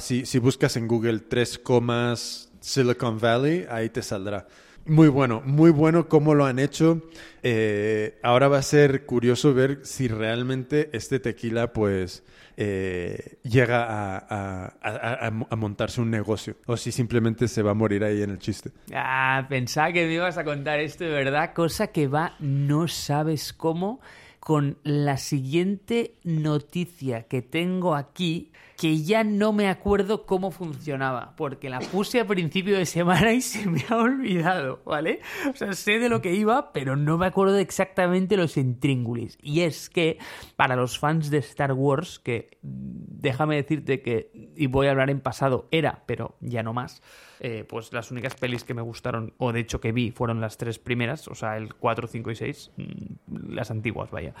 si, si buscas en Google tres comas Silicon Valley, ahí te saldrá. Muy bueno, muy bueno cómo lo han hecho. Eh, ahora va a ser curioso ver si realmente este tequila, pues, eh, llega a, a- a- a- montarse un negocio o si simplemente se va a morir ahí en el chiste. Ah, pensaba que me ibas a contar esto de verdad, cosa que va no sabes cómo con la siguiente noticia que tengo aquí, que ya no me acuerdo cómo funcionaba, porque la puse a principio de semana y se me ha olvidado, ¿vale? O sea, sé de lo que iba, pero no me acuerdo exactamente los intríngulis. Y es que para los fans de Star Wars, que déjame decirte que, y voy a hablar en pasado, era, pero ya no más, eh, pues las únicas pelis que me gustaron, o de hecho que vi, fueron las tres primeras, o sea, el 4, 5 y 6, mm, las antiguas, vaya.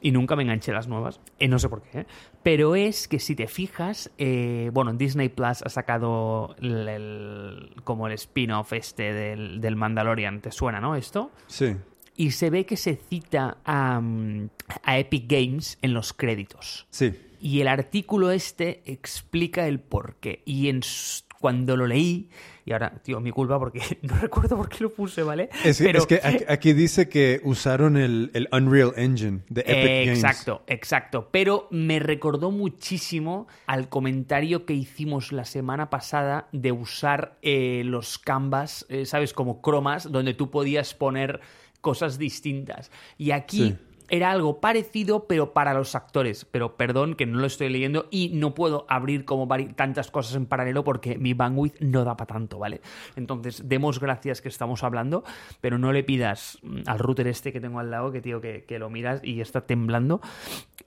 Y nunca me enganché las nuevas, eh, no sé por qué, ¿eh? pero es que si te fijas, eh, bueno, Disney Plus ha sacado el- el- como el spin-off este del, del Mandalorian, ¿te suena, no? Esto. Sí. Y se ve que se cita a, mm, a Epic Games en los créditos. Sí. Y el artículo este explica el porqué. Y en cuando lo leí, y ahora, tío, mi culpa porque no recuerdo por qué lo puse, ¿vale? Es, que- Pero- es que aquí, aquí dice que usaron el, el Unreal Engine de Epic Eh, Games. Exacto, exacto. Pero me recordó muchísimo al comentario que hicimos la semana pasada de usar eh, los canvas, eh, ¿sabes? Como cromas, donde tú podías poner cosas distintas. Y aquí Sí. Era algo parecido, pero para los actores. Pero perdón que no lo estoy leyendo y no puedo abrir como tantas cosas en paralelo porque mi bandwidth no da para tanto, ¿vale? Entonces, demos gracias que estamos hablando, pero no le pidas mm, al router este que tengo al lado, que tío, que, que lo miras y está temblando,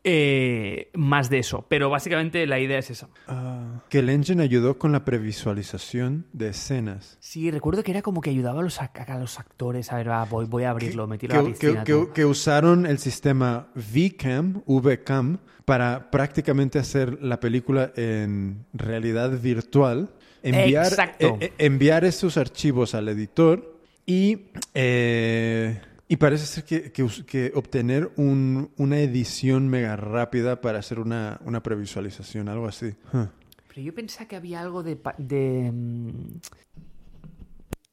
eh, más de eso. Pero básicamente la idea es esa. Ah, que el engine ayudó con la previsualización de escenas. Sí, recuerdo que era como que ayudaba a los, a los actores. A ver, va, voy, voy a abrirlo, me tiro a la que, piscina. que- tú. que- que usaron el sistema VCAM, VCAM, para prácticamente hacer la película en realidad virtual, enviar, Exacto. eh, eh, enviar esos archivos al editor y, eh, y parece ser que, que obtener un- una edición mega rápida para hacer una, una previsualización, algo así. Huh. Pero yo pensaba que había algo de... pa- de mm,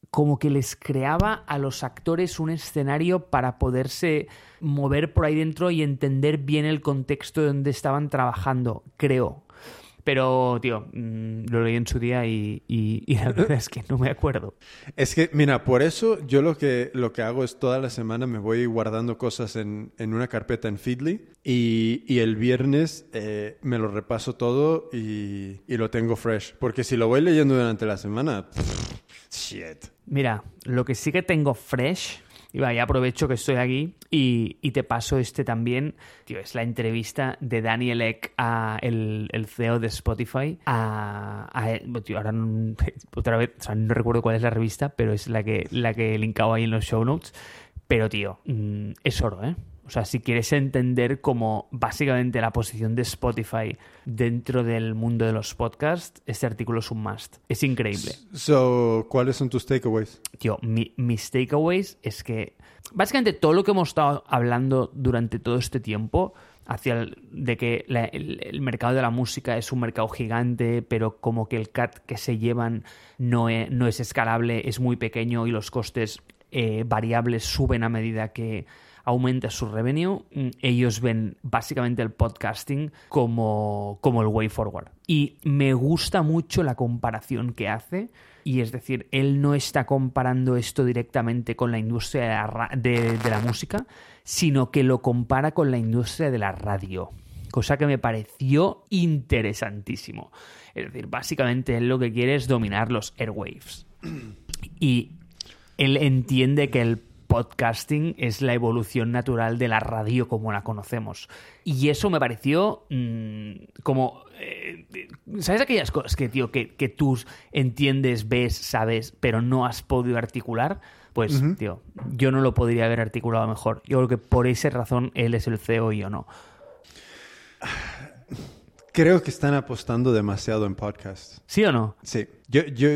como que les creaba a los actores un escenario para poderse mover por ahí dentro y entender bien el contexto de donde estaban trabajando, creo. Pero, tío, mm, lo leí en su día y, y- y la verdad es que no me acuerdo. Es que, mira, por eso yo lo que, lo que hago es toda la semana me voy guardando cosas en, en una carpeta en Feedly y, y el viernes eh, me lo repaso todo y, y lo tengo fresh. Porque si lo voy leyendo durante la semana, pff, shit. Mira, lo que sí que tengo fresh, y vaya, aprovecho que estoy aquí y, y te paso este también, tío, es la entrevista de Daniel Ek, a el, el CEO de Spotify, a, a- tío, ahora no, otra vez, o sea, no recuerdo cuál es la revista, pero es la que, la que he linkado ahí en los show notes. Pero, tío, mm, es oro, ¿eh? O sea, si quieres entender cómo básicamente la posición de Spotify dentro del mundo de los podcasts, este artículo es un must. Es increíble. So, ¿cuáles son tus takeaways? Tío, mi- mis takeaways es que básicamente todo lo que hemos estado hablando durante todo este tiempo hacia el- de que la- el, el mercado de la música es un mercado gigante, pero como que el cut que se llevan no es, no es escalable, es muy pequeño y los costes eh, variables suben a medida que aumenta su revenue, mm, ellos ven básicamente el podcasting como, como el way forward. Y me gusta mucho la comparación que hace. Y es decir, él no está comparando esto directamente con la industria de la, de la música, sino que lo compara con la industria de la radio. Cosa que me pareció interesantísimo. Es decir, básicamente él lo que quiere es dominar los airwaves. Y él entiende que el podcasting es la evolución natural de la radio como la conocemos. Y eso me pareció mm, como... eh, ¿Sabes aquellas cosas que, tío, que, que tú entiendes, ves, sabes, pero no has podido articular? Pues, tío, yo no lo podría haber articulado mejor. Yo creo que por esa razón él es el CEO y yo no. Creo que están apostando demasiado en podcasts. ¿Sí o no? Sí, yo, yo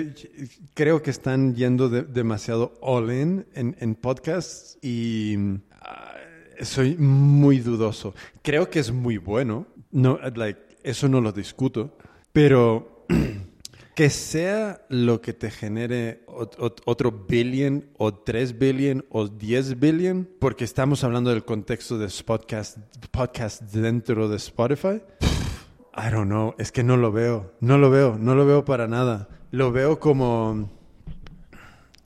creo que están yendo de- demasiado all in en, en podcasts y ah, soy muy dudoso. Creo que es muy bueno, no, like, eso no lo discuto, pero que sea lo que te genere ot- ot- otro billion o 3 billion o 10 billion, porque estamos hablando del contexto de podcast, podcast dentro de Spotify. I don't know, es que no lo veo, no lo veo, no lo veo para nada. Lo veo como,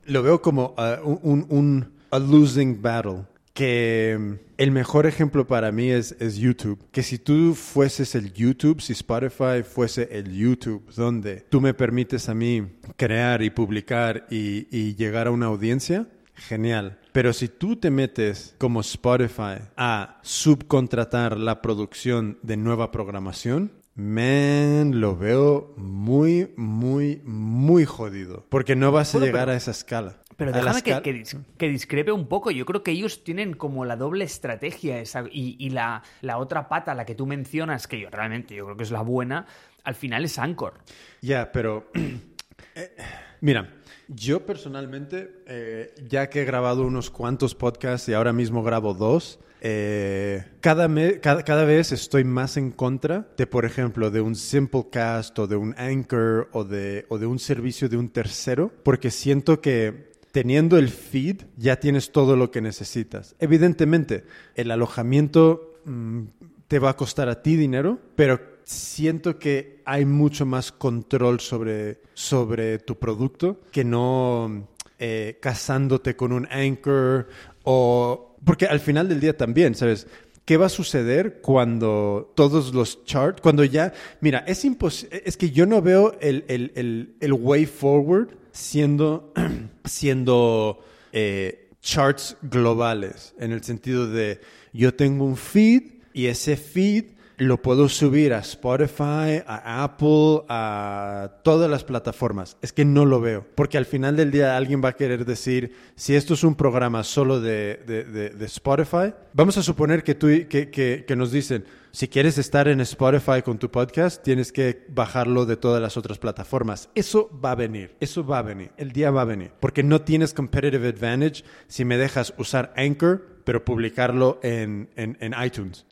lo veo como uh, un, un- un- a losing battle. Que el mejor ejemplo para mí es, YouTube. Que si tú fueses el YouTube, si Spotify fuese el YouTube, donde tú me permites a mí crear y publicar y llegar a una audiencia, genial. Pero si tú te metes como Spotify a subcontratar la producción de nueva programación, man, lo veo muy, muy, muy jodido. Porque no vas a llegar pero- a esa escala. Pero déjame que, escala- que dis- que discrepe un poco. Yo creo que ellos tienen como la doble estrategia esa, y, y la, la otra pata, la que tú mencionas, que yo realmente yo creo que es la buena, al final es Anchor. Ya, pero eh, mira, yo personalmente, eh, ya que he grabado unos cuantos podcasts y ahora mismo grabo dos, eh, cada, cada, cada vez estoy más en contra de, por ejemplo, de un Simplecast o de un Anchor o de, o de un servicio de un tercero, porque siento que teniendo el feed ya tienes todo lo que necesitas. Evidentemente, el alojamiento mm, te va a costar a ti dinero, pero siento que hay mucho más control sobre, sobre tu producto que no eh, casándote con un anchor o... Porque al final del día también, ¿sabes? ¿Qué va a suceder cuando todos los charts, cuando ya, mira, es imposible, es que yo no veo el, el, el, el way forward siendo, siendo eh, charts globales, en el sentido de yo tengo un feed y ese feed lo puedo subir a Spotify, a Apple, a todas las plataformas. Es que no lo veo. Porque al final del día alguien va a querer decir, si esto es un programa solo de, de- Spotify, vamos a suponer que, tú, que, que- que nos dicen, si quieres estar en Spotify con tu podcast, tienes que bajarlo de todas las otras plataformas. Eso va a venir, eso va a venir, el día va a venir. Porque no tienes competitive advantage si me dejas usar Anchor, pero publicarlo en, en- en iTunes.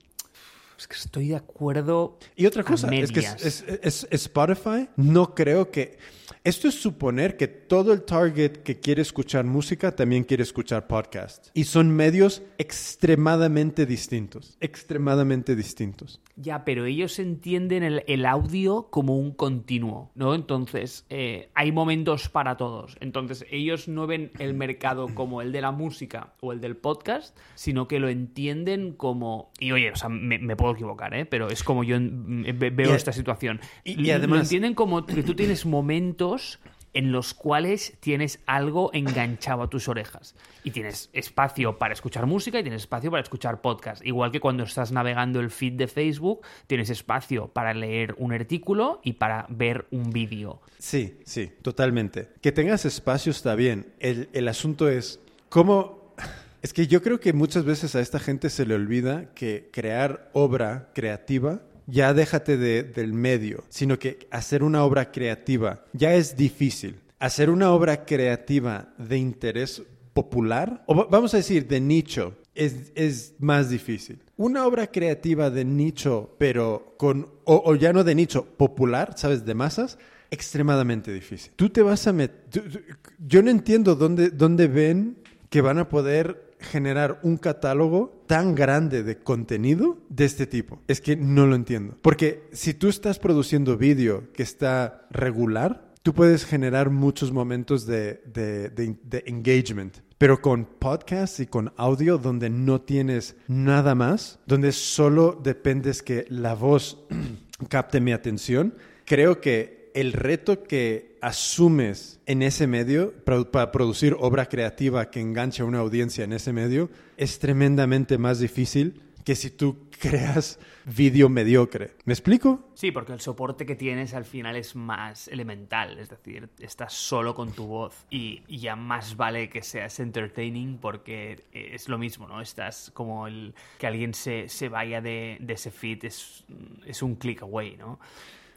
Es que estoy de acuerdo. Y otra a cosa, es que medias. es, es- es- Spotify no creo que... Esto es suponer que todo el target que quiere escuchar música también quiere escuchar podcasts. Y son medios extremadamente distintos. Extremadamente distintos. Ya, pero ellos entienden el, el audio como un continuo, ¿no? Entonces, eh, hay momentos para todos. Entonces, ellos no ven el mercado como el de la música o el del podcast, sino que lo entienden como... Y oye, o sea, me, me puedo equivocar, ¿eh? Pero es como yo en- veo Y esta situación. y- y Lo además- entienden como que tú tienes momentos en los cuales tienes algo enganchado a tus orejas. Y tienes espacio para escuchar música y tienes espacio para escuchar podcast. Igual que cuando estás navegando el feed de Facebook, tienes espacio para leer un artículo y para ver un vídeo. Sí, sí, totalmente. Que tengas espacio está bien. El, el asunto es cómo... Es que yo creo que muchas veces a esta gente se le olvida que crear obra creativa ya déjate de, del medio, sino que hacer una obra creativa ya es difícil. Hacer una obra creativa de interés popular, o vamos a decir de nicho, es, es, más difícil. Una obra creativa de nicho, pero con, o, ya no de nicho, popular, ¿sabes? De masas, extremadamente difícil. Tú te vas a meter... Yo no entiendo dónde, dónde ven que van a poder generar un catálogo tan grande de contenido de este tipo? Es que no lo entiendo. Porque si tú estás produciendo vídeo que está regular, tú puedes generar muchos momentos de, de, de, de engagement. Pero con podcasts y con audio donde no tienes nada más, donde solo dependes que la voz capte mi atención, creo que el reto que asumes en ese medio para producir obra creativa que enganche a una audiencia en ese medio es tremendamente más difícil que si tú creas vídeo mediocre. ¿Me explico? Sí, porque el soporte que tienes al final es más elemental, es decir, estás solo con tu voz y, ya más vale que seas entertaining porque es lo mismo, ¿no? Estás como el que alguien se, se vaya de, de ese feed es, es un click away, ¿no?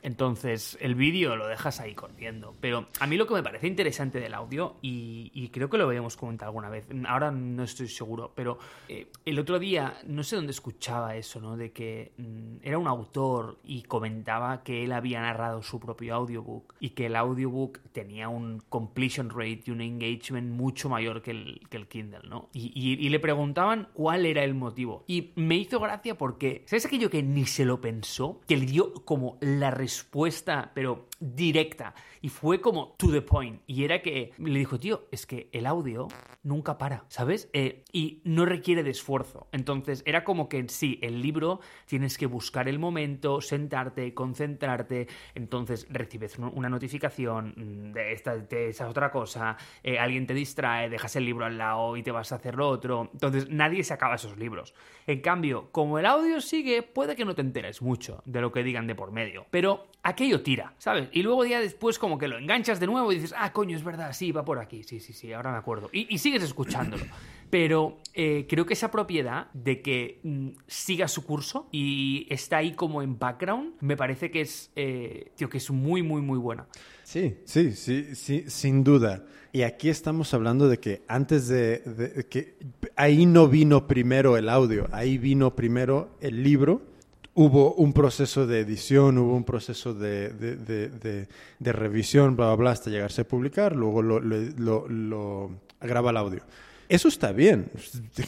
Entonces, el vídeo lo dejas ahí corriendo. Pero a mí lo que me parece interesante del audio, y, creo que lo habíamos comentado alguna vez, ahora no estoy seguro, pero eh, el otro día, no sé dónde escuchaba eso, ¿no? De que mm, era un autor y comentaba que él había narrado su propio audiobook y que el audiobook tenía un completion rate y un engagement mucho mayor que el, Kindle, ¿no? Y, y le preguntaban cuál era el motivo. Y me hizo gracia porque, ¿sabes aquello que ni se lo pensó? Que le dio como la respuesta respuesta, pero directa. Y fue como to the point. Y era que le dijo, tío, es que el audio nunca para, ¿sabes? Eh, y no requiere de esfuerzo. Entonces era como que sí, el libro tienes que buscar el momento, sentarte, concentrarte. Entonces recibes una notificación de esta, de esa otra cosa, eh, alguien te distrae, dejas el libro al lado y te vas a hacer lo otro. Entonces nadie se acaba esos libros. En cambio, como el audio sigue, puede que no te enteres mucho de lo que digan de por medio. Pero aquello tira, ¿sabes? Y luego día después como que lo enganchas de nuevo y dices, ah, coño, es verdad, sí, va por aquí, sí, sí, sí, ahora me acuerdo. Y, sigues escuchándolo. Pero eh, creo que esa propiedad de que mm, siga su curso y está ahí como en background, me parece que es, eh, tío, que es muy, muy, muy buena. Sí, sí, sí, sí, sin duda. Y aquí estamos hablando de que antes de, de que ahí no vino primero el audio, ahí vino primero el libro hubo un proceso de edición, hubo un proceso de, de, revisión, bla, bla, bla, hasta llegarse a publicar, luego lo, lo, graba el audio. Eso está bien,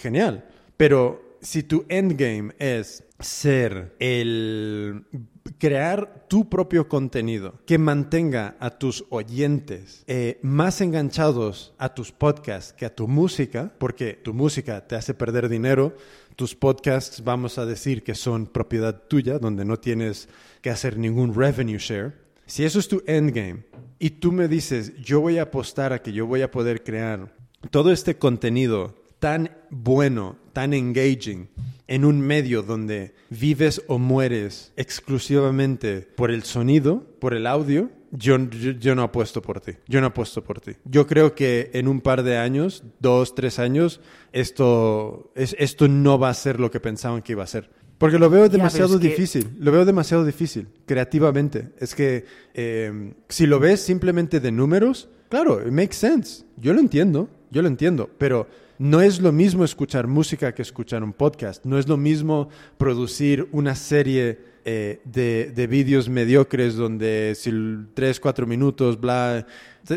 genial, pero si tu endgame es ser el crear tu propio contenido que mantenga a tus oyentes eh, más enganchados a tus podcasts que a tu música, porque tu música te hace perder dinero, tus podcasts vamos a decir que son propiedad tuya, donde no tienes que hacer ningún revenue share. Si eso es tu endgame y tú me dices, yo voy a apostar a que yo voy a poder crear todo este contenido tan bueno, tan engaging, en un medio donde vives o mueres exclusivamente por el sonido, por el audio, yo, yo, yo, no apuesto por ti. Yo no apuesto por ti. Yo creo que en un par de años, dos, tres años, esto, es, esto no va a ser lo que pensaban que iba a ser. Porque lo veo demasiado difícil, que... lo veo demasiado difícil, creativamente. Es que eh, si lo ves simplemente de números, claro, it makes sense. Yo lo entiendo, yo lo entiendo, pero no es lo mismo escuchar música que escuchar un podcast. No es lo mismo producir una serie eh, de, de vídeos mediocres donde si tres, cuatro minutos, bla.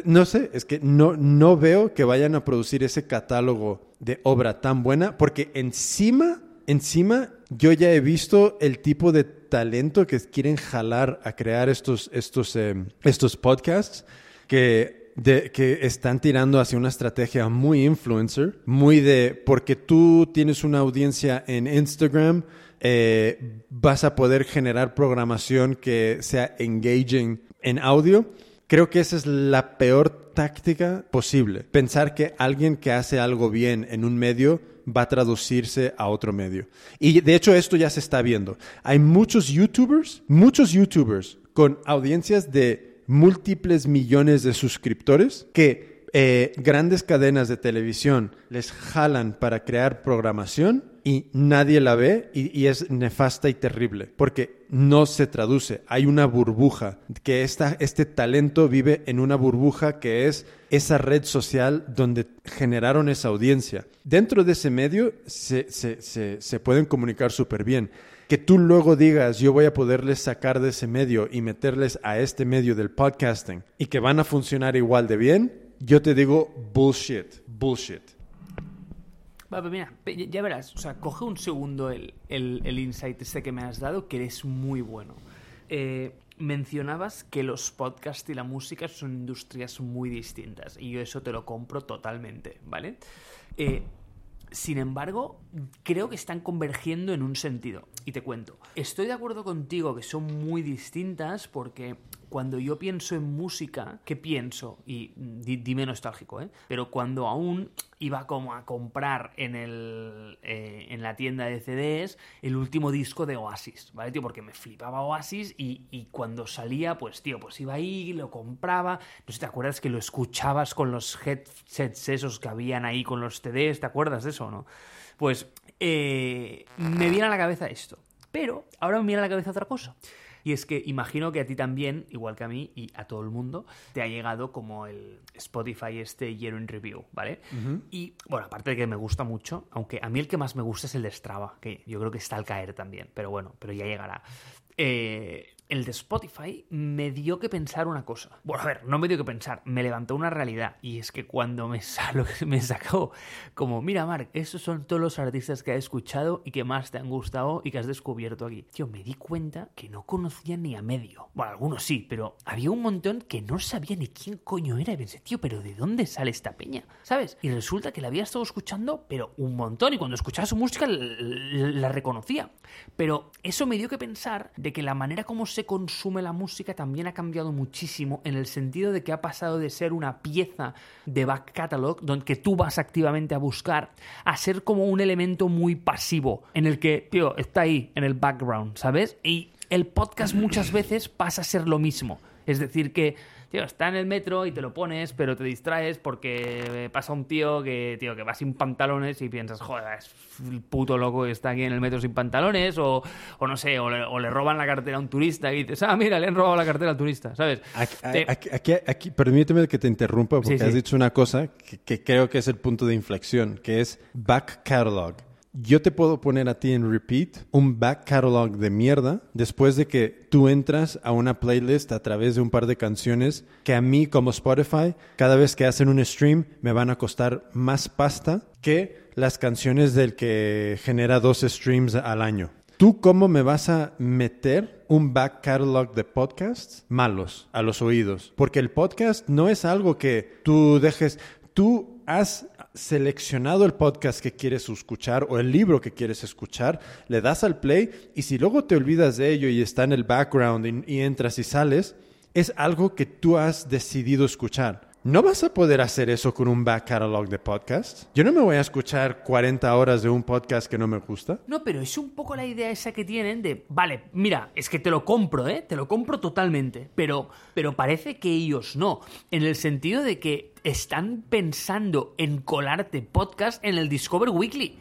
No sé, es que no, no veo que vayan a producir ese catálogo de obra tan buena porque encima, encima yo ya he visto el tipo de talento que quieren jalar a crear estos, estos, eh, estos podcasts que de, que están tirando hacia una estrategia muy influencer, muy de, porque tú tienes una audiencia en Instagram, eh, vas a poder generar programación que sea engaging en audio. Creo que esa es la peor táctica posible. Pensar que alguien que hace algo bien en un medio va a traducirse a otro medio. Y de hecho esto ya se está viendo. Hay muchos youtubers, muchos youtubers con audiencias de múltiples millones de suscriptores que eh, grandes cadenas de televisión les jalan para crear programación y nadie la ve y, es nefasta y terrible porque no se traduce. Hay una burbuja, que esta, este talento vive en una burbuja que es esa red social donde generaron esa audiencia. Dentro de ese medio se, se, se, se pueden comunicar súper bien. Que tú luego digas, yo voy a poderles sacar de ese medio y meterles a este medio del podcasting y que van a funcionar igual de bien, yo te digo bullshit, bullshit. Pero mira, ya verás, o sea, coge un segundo el, el, el insight este que me has dado, que eres muy bueno. Eh, mencionabas que los podcasts y la música son industrias muy distintas, y yo eso te lo compro totalmente, ¿vale? Eh, sin embargo, creo que están convergiendo en un sentido. Y te cuento. Estoy de acuerdo contigo que son muy distintas porque cuando yo pienso en música, ¿qué pienso? Y di- dime nostálgico, ¿eh? Pero cuando aún iba como a comprar en, el, eh, en la tienda de CDs el último disco de Oasis, ¿vale, tío? Porque me flipaba Oasis y, y cuando salía, pues, tío, pues iba ahí, lo compraba. No sé si te acuerdas que lo escuchabas con los headsets esos que habían ahí con los CDs, ¿te acuerdas de eso no? Pues eh, me viene a la cabeza esto. Pero ahora me viene a la cabeza otra cosa. Y es que imagino que a ti también, igual que a mí y a todo el mundo, te ha llegado como el Spotify este Year in Review, ¿vale? Y bueno, aparte de que me gusta mucho, aunque a mí el que más me gusta es el de Strava, que yo creo que está al caer también, pero bueno, pero ya llegará. Eh, el de Spotify me dio que pensar una cosa. Bueno, a ver, no me dio que pensar, me levantó una realidad. Y es que cuando me, salo, me sacó como, mira, Mark, esos son todos los artistas que has escuchado y que más te han gustado y que has descubierto aquí. Tío, me di cuenta que no conocía ni a medio. Bueno, algunos sí, pero había un montón que no sabía ni quién coño era. Y pensé, tío, pero ¿de dónde sale esta peña? ¿Sabes? Y resulta que la había estado escuchando, pero un montón. Y cuando escuchaba su música, la reconocía. Pero eso me dio que pensar de que la manera como se consume la música también ha cambiado muchísimo en el sentido de que ha pasado de ser una pieza de back catalog donde tú vas activamente a buscar a ser como un elemento muy pasivo en el que, tío, está ahí en el background, ¿sabes? Y el podcast muchas veces pasa a ser lo mismo. Es decir, que tío, está en el metro y te lo pones, pero te distraes porque pasa un tío que, tío, que va sin pantalones y piensas, joder, es el puto loco que está aquí en el metro sin pantalones, o, o no sé, o le, o le roban la cartera a un turista y dices, ah, mira, le han robado la cartera al turista, ¿sabes? Aquí, Te- aquí- aquí- aquí- permíteme que te interrumpa porque Sí, has sí. dicho una cosa que, que creo que es el punto de inflexión, que es back catalog. Yo te puedo poner a ti en repeat un back catalog de mierda después de que tú entras a una playlist a través de un par de canciones que a mí como Spotify, cada vez que hacen un stream, me van a costar más pasta que las canciones del que genera dos streams al año. ¿Tú cómo me vas a meter un back catalog de podcasts malos a los oídos? Porque el podcast no es algo que tú dejes, tú has seleccionado el podcast que quieres escuchar o el libro que quieres escuchar, le das al play y si luego te olvidas de ello y está en el background y, entras y sales, es algo que tú has decidido escuchar. No vas a poder hacer eso con un back catalog de podcast. Yo no me voy a escuchar 40 horas de un podcast que no me gusta. No, pero es un poco la idea esa que tienen de, vale, mira, es que te lo compro, ¿eh? Te lo compro totalmente, pero, pero parece que ellos no, en el sentido de que están pensando en colarte podcast en el Discover Weekly.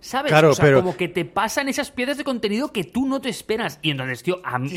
¿Sabes? Claro, o sea, pero- como que te pasan esas piezas de contenido que tú no te esperas. Y entonces, tío, a mí-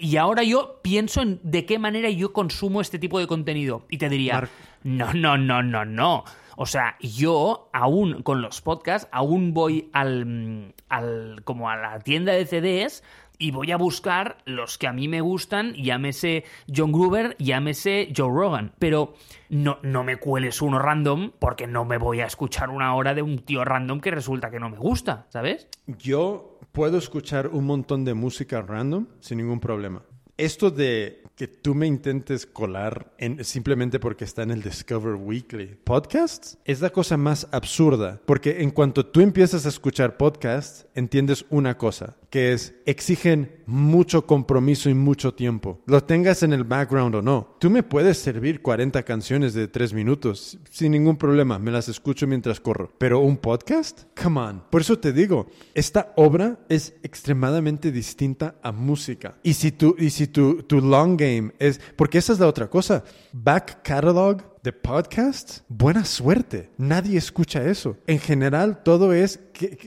y, y ahora yo pienso en de qué manera yo consumo este tipo de contenido. Y te diría, no, no, no, no, no. O sea, yo aún con los podcasts, aún voy al, mm, al como a la tienda de CDs y voy a buscar los que a mí me gustan, llámese John Gruber, llámese Joe Rogan. Pero no, no me cueles uno random porque no me voy a escuchar una hora de un tío random que resulta que no me gusta, ¿sabes? Yo puedo escuchar un montón de música random sin ningún problema. Esto de que tú me intentes colar en, simplemente porque está en el Discover Weekly podcast es la cosa más absurda. Porque en cuanto tú empiezas a escuchar podcasts, entiendes una cosa. que es exigen mucho compromiso y mucho tiempo. Lo tengas en el background o no. Tú me puedes servir 40 canciones de 3 minutos sin ningún problema. Me las escucho mientras corro. Pero un podcast? Come on. Por eso te digo, esta obra es extremadamente distinta a música. Y si tu, y si tu, tu long es... Porque esa es la otra cosa. Back catalog de podcast, buena suerte. Nadie escucha eso. En general, todo es,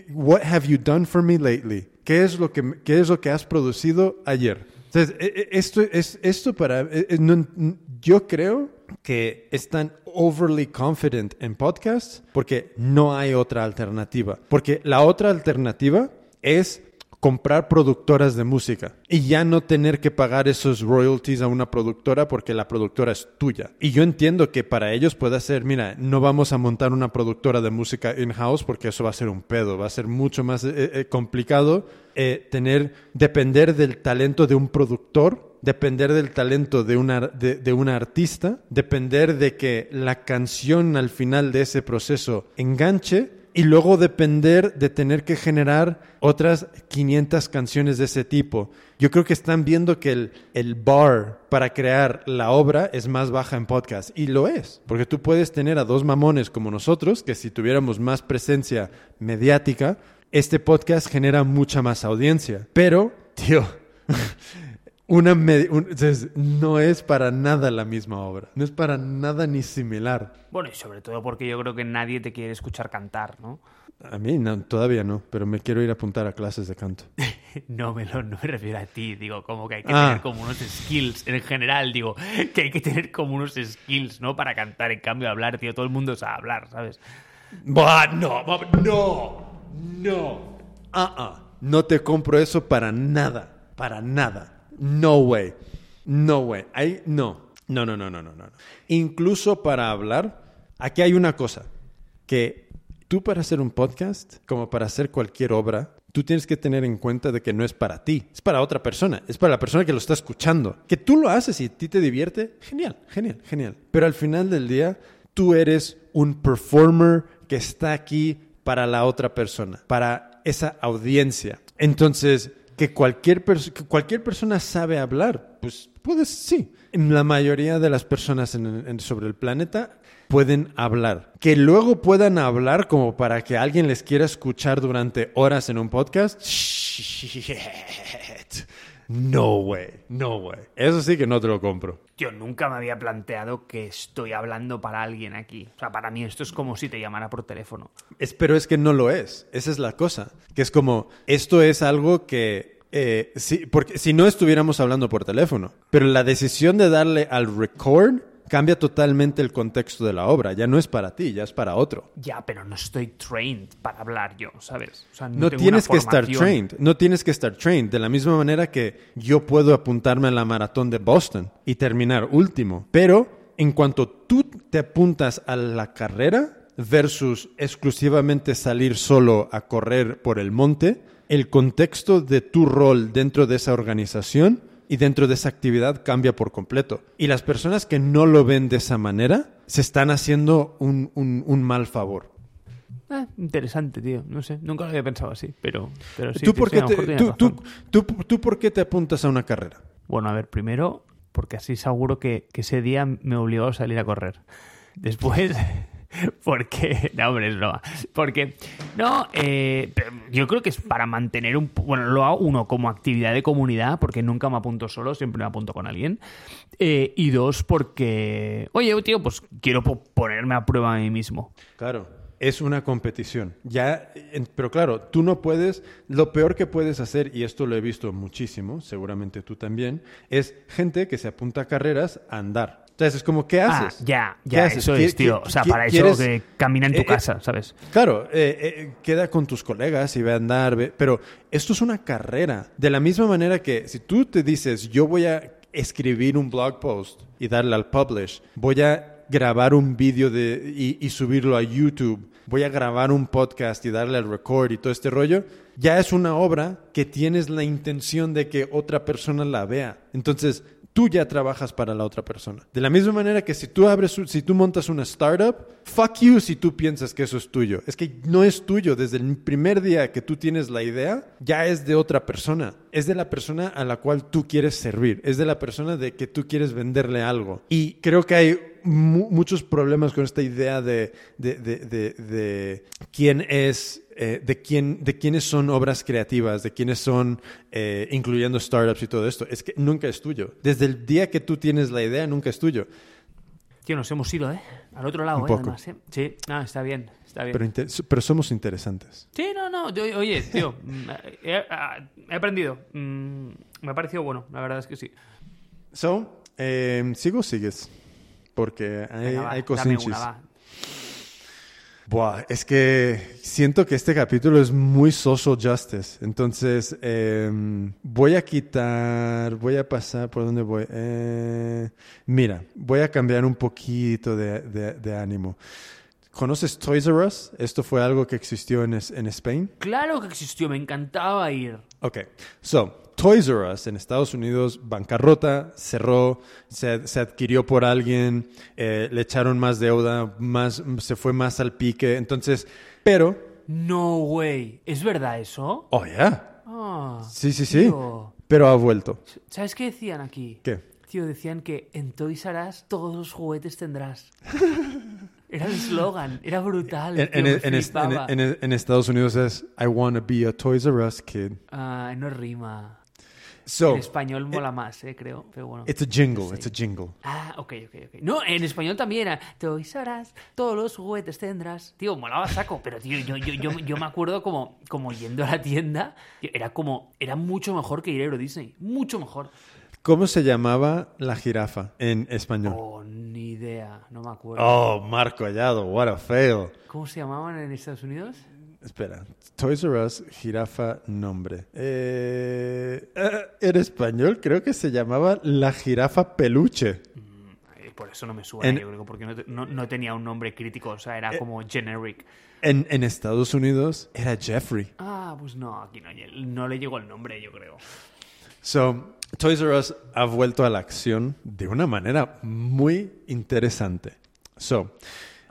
what have you done for me lately? ¿Qué es lo que, qué es lo que has producido ayer? Entonces, e, e, esto, es, esto para... E, yo creo que están overly confident en podcasts porque no hay otra alternativa. Porque la otra alternativa es comprar productoras de música y ya no tener que pagar esos royalties a una productora porque la productora es tuya. Y yo entiendo que para ellos puede ser, mira, no vamos a montar una productora de música in-house porque eso va a ser un pedo, va a ser mucho más eh, eh, complicado eh, tener, depender del talento de un productor depender del talento de una, de, de una artista, depender de que la canción al final de ese proceso enganche y luego depender de tener que generar otras 500 canciones de ese tipo. Yo creo que están viendo que el, el, bar para crear la obra es más baja en podcast. Y lo es, porque tú puedes tener a dos mamones como nosotros, que si tuviéramos más presencia mediática, este podcast genera mucha más audiencia. Pero, tío, una no es para nada la misma obra, no es para nada ni similar. Bueno, y sobre todo porque yo creo que nadie te quiere escuchar cantar, ¿no? A mí todavía no, pero me quiero ir a apuntar a clases de canto. no, me lo, no me refiero a ti, digo, como que hay que ah. tener como unos skills en general, digo, que hay que tener como unos skills, ¿no? Para cantar, en cambio hablar, tío, todo el mundo sabe hablar, ¿sabes? Buah, no, no, no, ah, ah, no te compro eso para nada, para nada. No way. No way. Hay, no. No, no, no, no, no, no. Incluso para hablar, aquí hay una cosa, que tú para hacer un podcast, como para hacer cualquier obra, tú tienes que tener en cuenta de que no es para ti, es para otra persona, es para la persona que lo está escuchando. Que tú lo haces y a ti te divierte, genial, genial, genial. Pero al final del día, tú eres un performer que está aquí para la otra persona, para esa audiencia. Entonces, que cualquier, cualquier persona sabe hablar. Pues, puedes, sí. La mayoría de las personas sobre el planeta pueden hablar. Que luego puedan hablar como para que alguien les quiera escuchar durante horas en un podcast. No way, no way. Eso sí que no te lo compro. Yo nunca me había planteado que estoy hablando para alguien aquí. O sea, para mí esto es como si te llamara por teléfono. Es, pero es que no lo es. Esa es la cosa. Que es como, esto es algo que eh, porque si no estuviéramos hablando por teléfono. Pero la decisión de darle al record cambia totalmente el contexto de la obra. Ya no es para ti, ya es para otro. Ya, pero no estoy trained para hablar yo, ¿sabes? no, tienes que estar trained, no tienes que estar trained. De la misma manera que yo puedo apuntarme a la maratón de Boston y terminar último. Pero en cuanto tú te apuntas a la carrera versus exclusivamente salir solo a correr por el monte, el contexto de tu rol dentro de esa organización y dentro de esa actividad cambia por completo. Y las personas que no lo ven de esa manera se están haciendo un, un, mal favor. Ah, interesante, tío. No sé, nunca lo había pensado así, pero, pero sí. ¿Tú por, qué te, tú, por qué te apuntas a una carrera? Bueno, a ver, primero, porque así seguro que, que ese día me obligó a salir a correr. Después, Porque, no, hombre, es. Porque, no, eh, yo creo que es para mantener un. Bueno, lo hago uno como actividad de comunidad, porque nunca me apunto solo, siempre me apunto con alguien. Eh, y dos, porque, oye, tío, pues quiero ponerme a prueba a mí mismo. Claro es una competición. Ya, pero claro, tú no puedes, lo peor que puedes hacer, y esto lo he visto muchísimo, seguramente tú también, es gente que se apunta a carreras a andar. Entonces es como, ¿qué ah, haces? ya, ya, eso es, tío. O sea, para eso que camina en tu eh, eh, casa, ¿sabes? Claro, eh, queda con tus colegas y ve a andar, pero esto es una carrera. De la misma manera que si tú te dices, yo voy a escribir un blog post y darle al publish, voy a grabar un vídeo y, y subirlo a YouTube, voy a grabar un podcast y darle al record y todo este rollo, ya es una obra que tienes la intención de que otra persona la vea. Entonces, tú ya trabajas para la otra persona. De la misma manera que si tú abres, si tú montas una startup, fuck you si tú piensas que eso es tuyo. Es que no es tuyo. Desde el primer día que tú tienes la idea, ya es de otra persona. Es de la persona a la cual tú quieres servir. Es de la persona de que tú quieres venderle algo. Y creo que hay mu- muchos problemas con esta idea de, de, de, de- quién es eh, de, quién, de quiénes son obras creativas, de quiénes son, eh, incluyendo startups y todo esto. Es que nunca es tuyo. Desde el día que tú tienes la idea, nunca es tuyo. Tío, nos hemos ido, ¿eh? Al otro lado, Un ¿eh? poco. Además, ¿eh? Sí, no, está bien, está bien. Pero, pero somos interesantes. Sí, no, no. yo- oye, tío, mm, he, he aprendido. Mm, me ha parecido bueno, la verdad es que sí. So, ¿sigo o sigues? Porque hay, Venga, va, hay dame cosinchis. una, va. Buah, es que siento que este capítulo es muy social justice. Entonces, eh, voy a quitar, voy a pasar, ¿por dónde voy? Eh, mira, voy a cambiar un poquito de, de- de ánimo. ¿Conoces Toys R Us? Esto fue algo que existió en, en Spain. Claro que existió, me encantaba ir. Ok, so, Toys R Us en Estados Unidos, bancarrota, cerró, se, se adquirió por alguien, eh, le echaron más deuda, más, se fue más al pique, entonces, pero, No, güey. ¿Es verdad eso? oh, yeah, Ah, sí, sí, sí, tío. pero ha vuelto. ¿Sabes qué decían aquí? ¿Qué? Tío, decían que en Toys R Us todos los juguetes tendrás. Era el eslogan, era brutal. En, tío, en- en- en Estados Unidos es, I wanna be a Toys R Us kid. Ah, no rima. So, en español mola más, eh, creo. Pero bueno. it's a jingle, it's a jingle. Ah, ok, ok, ok. No, en español también era R Us, todos los juguetes tendrás. Tío, molaba saco, pero tío, yo, yo, yo, yo me acuerdo como, como yendo a la tienda, era como, era mucho mejor que ir a Euro Disney, mucho mejor. ¿Cómo se llamaba la jirafa en español? Oh, ni idea, no me acuerdo. Oh, Marco Hallado, what a fail. ¿Cómo se llamaban en Estados Unidos? Espera, Toys R Us, jirafa, nombre. Eh, eh, en español creo que se llamaba la jirafa peluche. Eh, por eso no me suena, En- yo creo, porque no, no- no tenía un nombre crítico, o sea, era como generic. En, en Estados Unidos era Jeffrey. Ah, pues no, aquí no, no le llegó el nombre, yo creo. So, Toys R Us ha vuelto a la acción de una manera muy interesante. So,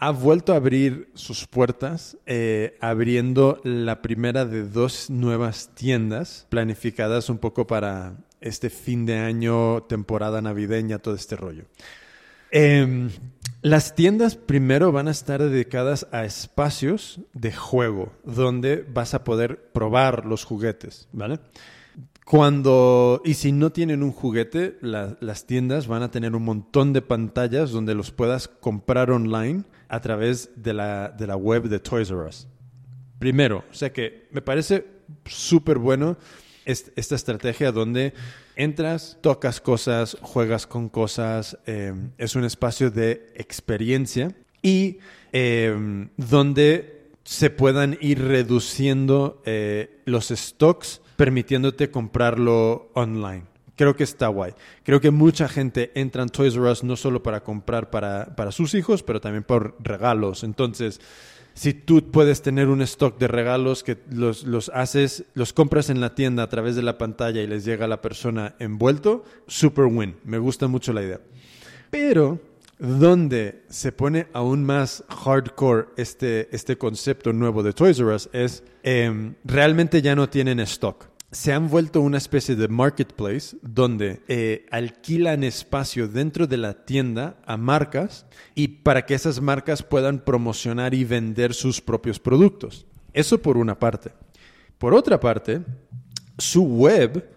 ha vuelto a abrir sus puertas, eh, abriendo la primera de dos nuevas tiendas planificadas un poco para este fin de año, temporada navideña, todo este rollo. Em, las tiendas primero van a estar dedicadas a espacios de juego, donde vas a poder probar los juguetes, ¿vale? Cuando, y si no tienen un juguete, la- las tiendas van a tener un montón de pantallas donde los puedas comprar online a través de la, de la web de Toys R Us. Primero, o sea que me parece súper bueno est- esta estrategia donde entras, tocas cosas, juegas con cosas, eh, es un espacio de experiencia y eh, donde se puedan ir reduciendo eh, los stocks permitiéndote comprarlo online. Creo que está guay. Creo que mucha gente entra en Toys R Us no solo para comprar para, para sus hijos, pero también por regalos. Entonces, si tú puedes tener un stock de regalos que los, los haces, los compras en la tienda a través de la pantalla y les llega a la persona envuelto, super win. Me gusta mucho la idea. Pero donde se pone aún más hardcore este, este concepto nuevo de Toys R Us es em, realmente ya no tienen stock. Se han vuelto una especie de marketplace donde eh, alquilan espacio dentro de la tienda a marcas y para que esas marcas puedan promocionar y vender sus propios productos. Eso por una parte. Por otra parte, su web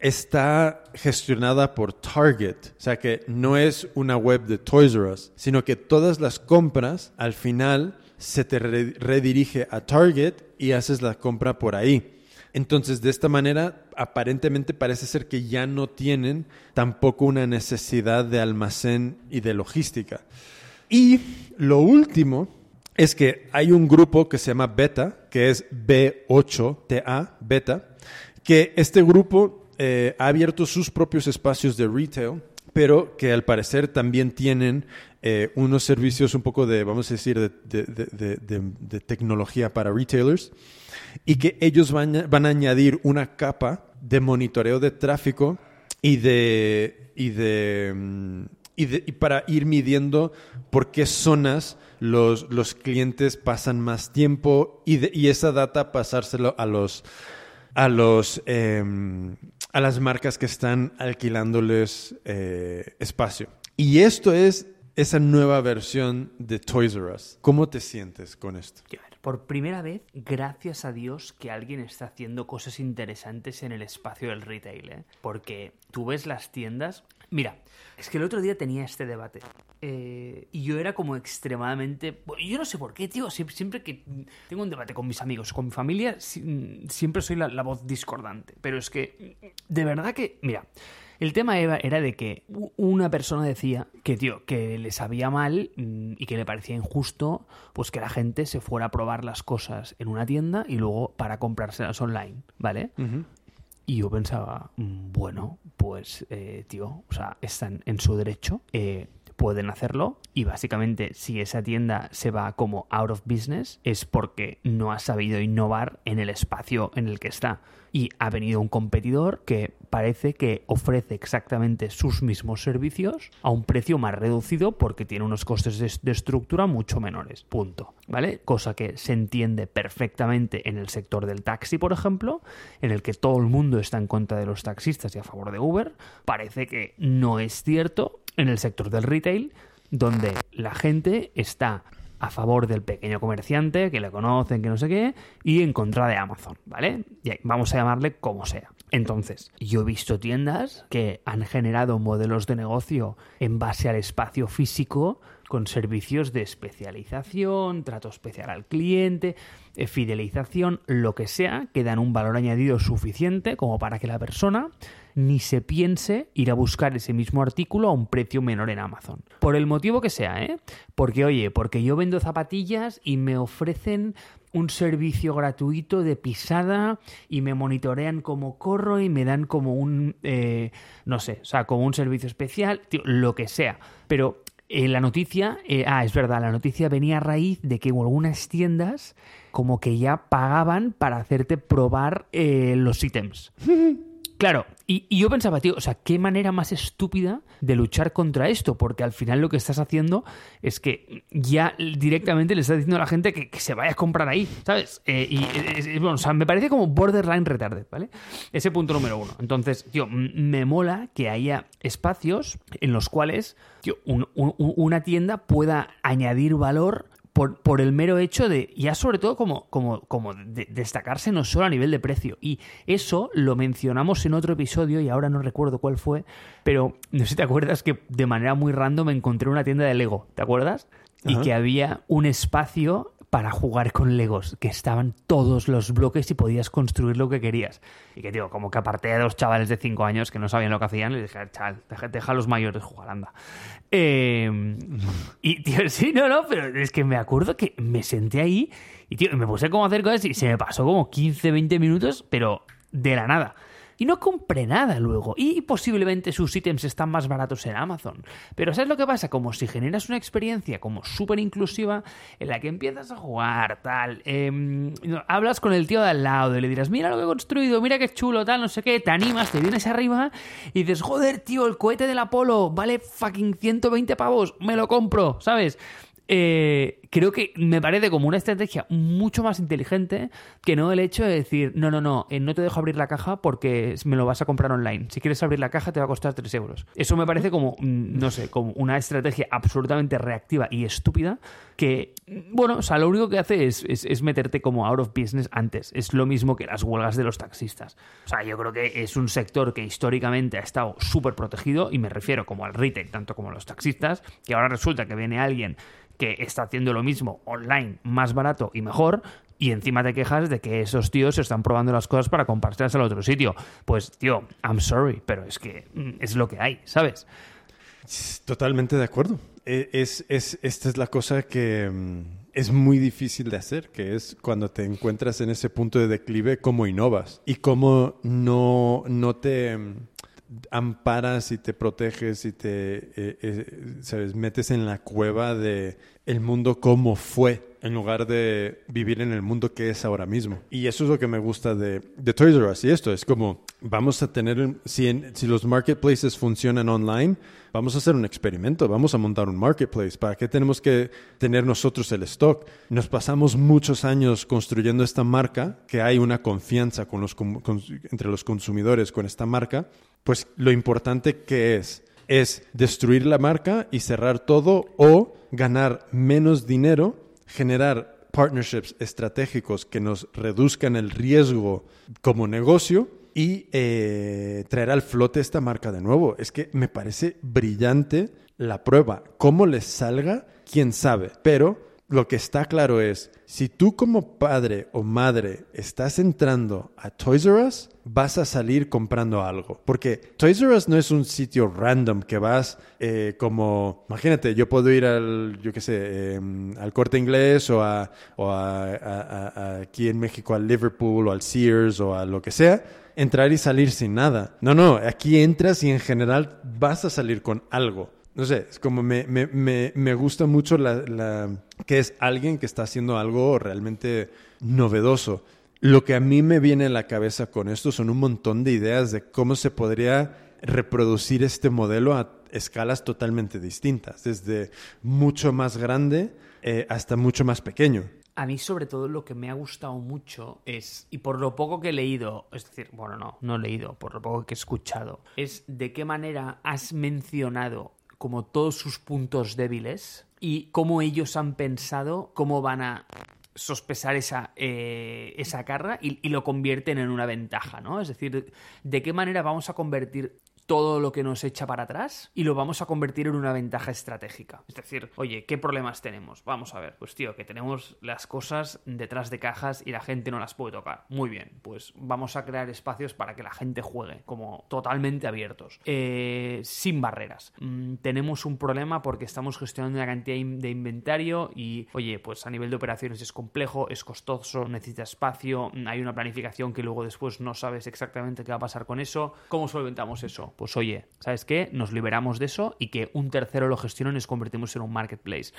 está gestionada por Target. O sea que no es una web de Toys R Us, sino que todas las compras al final se te re- redirige a Target y haces la compra por ahí. Entonces, de esta manera, aparentemente parece ser que ya no tienen tampoco una necesidad de almacén y de logística. Y lo último es que hay un grupo que se llama Beta, que es B8TA, Beta, que este grupo eh, ha abierto sus propios espacios de retail, pero que al parecer también tienen eh, unos servicios un poco de, vamos a decir, de, de- de- tecnología para retailers, y que ellos van van a añadir una capa de monitoreo de tráfico y de, y de, mm, y, de- y para ir midiendo por qué zonas los, los clientes pasan más tiempo y, y esa data pasárselo a los a los em, a las marcas que están alquilándoles eh, espacio. Y esto es esa nueva versión de Toys R Us. ¿Cómo te sientes con esto? Por primera vez, gracias a Dios que alguien está haciendo cosas interesantes en el espacio del retail, ¿eh? Porque tú ves las tiendas... Mira, es que el otro día tenía este debate eh, y yo era como extremadamente... yo no sé por qué, tío, siempre, siempre que tengo un debate con mis amigos, con mi familia, si- siempre soy la, voz discordante. Pero es que, de verdad que, mira, el tema era, era de que una persona decía que, tío, que le sabía mal mm, y que le parecía injusto pues que la gente se fuera a probar las cosas en una tienda y luego para comprárselas online, ¿vale? Y yo pensaba, mm, bueno, pues, eh, tío, o sea, están en su derecho, eh, pueden hacerlo y básicamente si esa tienda se va como out of business es porque no ha sabido innovar en el espacio en el que está. Y ha venido un competidor que parece que ofrece exactamente sus mismos servicios a un precio más reducido porque tiene unos costes de, estructura mucho menores. Punto. ¿Vale? Cosa que se entiende perfectamente en el sector del taxi, por ejemplo, en el que todo el mundo está en contra de los taxistas y a favor de Uber. Parece que no es cierto en el sector del retail, donde la gente está a favor del pequeño comerciante, que le conocen, que no sé qué, y en contra de Amazon, ¿vale? Y vamos a llamarle como sea. Entonces, yo he visto tiendas que han generado modelos de negocio en base al espacio físico con servicios de especialización, trato especial al cliente, eh, fidelización, lo que sea, que dan un valor añadido suficiente como para que la persona ni se piense ir a buscar ese mismo artículo a un precio menor en Amazon. Por el motivo que sea, ¿eh? Porque, oye, porque yo vendo zapatillas y me ofrecen un servicio gratuito de pisada y me monitorean como corro y me dan como un, eh, no sé, o sea, como un servicio especial, lo que sea. Pero eh, la noticia, eh, ah, es verdad, la noticia venía a raíz de que algunas tiendas como que ya pagaban para hacerte probar los ítems. Claro, y, yo pensaba, tío, o sea, qué manera más estúpida de luchar contra esto, porque al final lo que estás haciendo es que ya directamente le estás diciendo a la gente que, se vaya a comprar ahí, ¿sabes? Eh, y bueno, o sea, me parece como borderline retarded, ¿vale? Ese punto número uno. Entonces, tío, me mola que haya espacios en los cuales, una tienda pueda añadir valor por, por el mero hecho de, ya sobre todo como, como, como de- destacarse no solo a nivel de precio. Y eso lo mencionamos en otro episodio y ahora no recuerdo cuál fue, pero no sé si te acuerdas que de manera muy random encontré una tienda de Lego, ¿te acuerdas? Y que había un espacio para jugar con Legos, que estaban todos los bloques y podías construir lo que querías. Y que, tío, como que aparté a dos chavales de 5 años que no sabían lo que hacían, les dije, chaval, deja, deja a los mayores jugar, anda. Eh, y, tío, sí, no, no, pero es que me acuerdo que me senté ahí y, tío, me puse como a hacer cosas y se me pasó como 15, 20 minutos, pero de la nada. Y no compré nada luego. Y posiblemente sus ítems están más baratos en Amazon. Pero ¿sabes lo que pasa? Como si generas una experiencia como súper inclusiva en la que empiezas a jugar, tal. em, hablas con el tío de al lado y le dirás, mira lo que he construido, mira qué chulo, tal, no sé qué. Te animas, te vienes arriba y dices, joder, tío, el cohete del Apolo vale fucking 120 pavos, me lo compro, ¿sabes? Eh, creo que me parece como una estrategia mucho más inteligente que no el hecho de decir, no, no, no, eh, no te dejo abrir la caja porque me lo vas a comprar online. Si quieres abrir la caja te va a costar 3 euros. Eso me parece como, mm, no sé, como una estrategia absolutamente reactiva y estúpida que, mm, bueno, o sea, lo único que hace es, es- es meterte como out of business antes. Es lo mismo que las huelgas de los taxistas. O sea, yo creo que es un sector que históricamente ha estado súper protegido y me refiero como al retail, tanto como a los taxistas, que ahora resulta que viene alguien que está haciendo lo mismo online, más barato y mejor, y encima te quejas de que esos tíos están probando las cosas para comprárselas al otro sitio. Pues, tío, I'm sorry, pero es que mm, es lo que hay, ¿sabes? Totalmente de acuerdo. E- Es, es, esta es la cosa que mm, es muy difícil de hacer, que es cuando te encuentras en ese punto de declive, cómo innovas y cómo no, no te mm, amparas y te proteges y te eh, eh, metes en la cueva de el mundo como fue en lugar de vivir en el mundo que es ahora mismo. Y eso es lo que me gusta de, de Toys R Us. Y esto es como, vamos a tener, si, si los marketplaces funcionan online, vamos a hacer un experimento, vamos a montar un marketplace. ¿Para qué tenemos que tener nosotros el stock? Nos pasamos muchos años construyendo esta marca, que hay una confianza con los, entre los consumidores con esta marca, pues lo importante que es es destruir la marca y cerrar todo o ganar menos dinero, generar partnerships estratégicos que nos reduzcan el riesgo como negocio y eh, traer al flote esta marca de nuevo. Es que me parece brillante la prueba. ¿Cómo les salga? ¿Quién sabe? Pero lo que está claro es, si tú como padre o madre estás entrando a Toys R Us, vas a salir comprando algo. Porque Toys R Us no es un sitio random que vas eh, como, imagínate, yo puedo ir al, yo qué sé, em, al corte inglés o, a, o a, aquí en México al Liverpool o al Sears o a lo que sea, entrar y salir sin nada. No, no, aquí entras y en general vas a salir con algo. No sé, es como me, me, me, me gusta mucho la, que es alguien que está haciendo algo realmente novedoso. Lo que a mí me viene a la cabeza con esto son un montón de ideas de cómo se podría reproducir este modelo a escalas totalmente distintas, desde mucho más grande eh, hasta mucho más pequeño. A mí sobre todo lo que me ha gustado mucho es, y por lo poco que he leído, es decir, bueno, no, no he leído, por lo poco que he escuchado, es de qué manera has mencionado como todos sus puntos débiles y cómo ellos han pensado cómo van a sospesar esa, eh, esa carga y, y, lo convierten en una ventaja, ¿no? Es decir, de qué manera vamos a convertir todo lo que nos echa para atrás y lo vamos a convertir en una ventaja estratégica. Es decir, oye, ¿qué problemas tenemos? Vamos a ver, pues tío, que tenemos las cosas detrás de cajas y la gente no las puede tocar. Muy bien, pues vamos a crear espacios para que la gente juegue, como totalmente abiertos, eh, sin barreras. Mm, tenemos un problema porque estamos gestionando una cantidad de inventario y, oye, pues a nivel de operaciones es complejo, es costoso, necesita espacio, hay una planificación que luego después no sabes exactamente qué va a pasar con eso. ¿Cómo solventamos eso? Pues oye, ¿sabes qué? Nos liberamos de eso y que un tercero lo gestione y nos convertimos en un marketplace.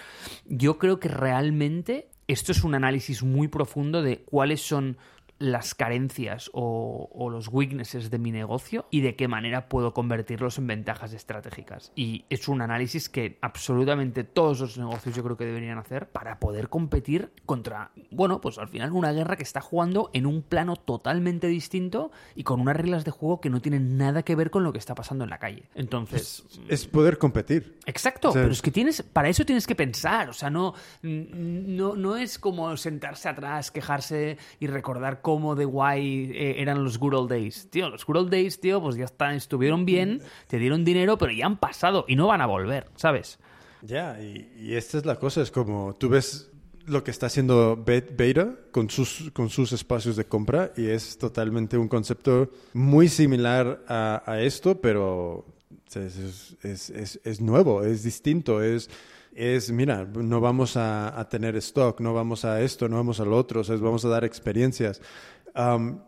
Yo creo que realmente esto es un análisis muy profundo de cuáles son las carencias o, los weaknesses de mi negocio y de qué manera puedo convertirlos en ventajas estratégicas. Y es un análisis que absolutamente todos los negocios yo creo que deberían hacer para poder competir contra, bueno, pues al final una guerra que está jugando en un plano totalmente distinto y con unas reglas de juego que no tienen nada que ver con lo que está pasando en la calle. Entonces... Es, poder competir. Exacto, pero es que tienes, para eso tienes que pensar, o sea, no, no, no es como sentarse atrás, quejarse y recordar cómo cómo de guay eh, eran los good old days. Tío, los good old days, tío, pues ya están, estuvieron bien, te dieron dinero, pero ya han pasado y no van a volver, ¿sabes? Ya, y, esta es la cosa, es como tú ves lo que está haciendo Beta con sus, con sus espacios de compra y es totalmente un concepto muy similar a, esto, pero es, es, es, nuevo, es distinto, es es, mira, no vamos a, tener stock, no vamos a esto, no vamos al otro, o vamos a dar experiencias.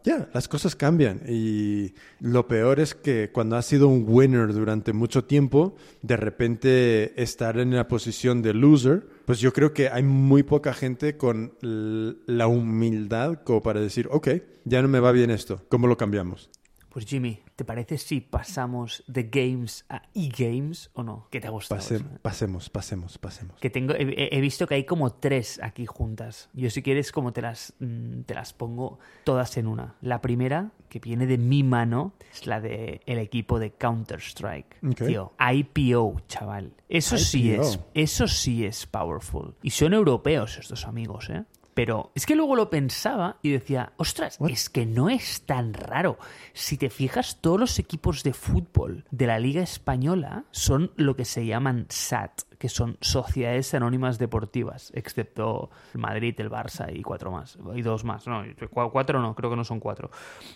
ya, las cosas cambian y lo peor es que cuando has sido un winner durante mucho tiempo, de repente estar en la posición de loser, pues yo creo que hay muy poca gente con la humildad como para decir, ok, ya no me va bien esto, ¿cómo lo cambiamos? Pues Jimmy, ¿te parece si pasamos de games a e-games o no? ¿Qué te ha gustado? pasemos, pasemos, pasemos. Que tengo, he, visto que hay como tres aquí juntas. Yo si quieres como te las, mm, te las pongo todas en una. La primera, que viene de mi mano, es la de el equipo de Counter-Strike. Tío, IPO, chaval. Eso sí es, eso sí es powerful. Y son europeos estos amigos, ¿eh? Pero es que luego lo pensaba y decía, ostras, es que no es tan raro. Si te fijas, todos los equipos de fútbol de la Liga Española son lo que se llaman SAT, que son Sociedades Anónimas Deportivas, excepto el Madrid, el Barça y cuatro más. Y dos más, no, cuatro no, creo que no son cuatro,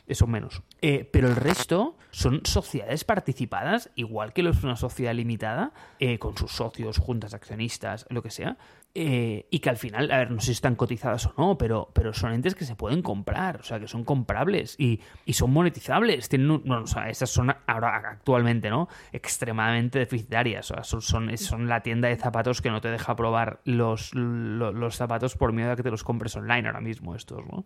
son menos. Eh, pero el resto son sociedades participadas, igual que es una sociedad limitada, eh, con sus socios, juntas accionistas, lo que sea, eh, y que al final, a ver, no sé si están cotizadas o no, pero, pero son entes que se pueden comprar, o sea, que son comprables y, y son monetizables. Tienen, sea, estas son ahora actualmente, ¿no? Extremadamente deficitarias, son, son la tienda tienda de zapatos que no te deja probar los, lo- los zapatos por miedo a que te los compres online ahora mismo estos, ¿no?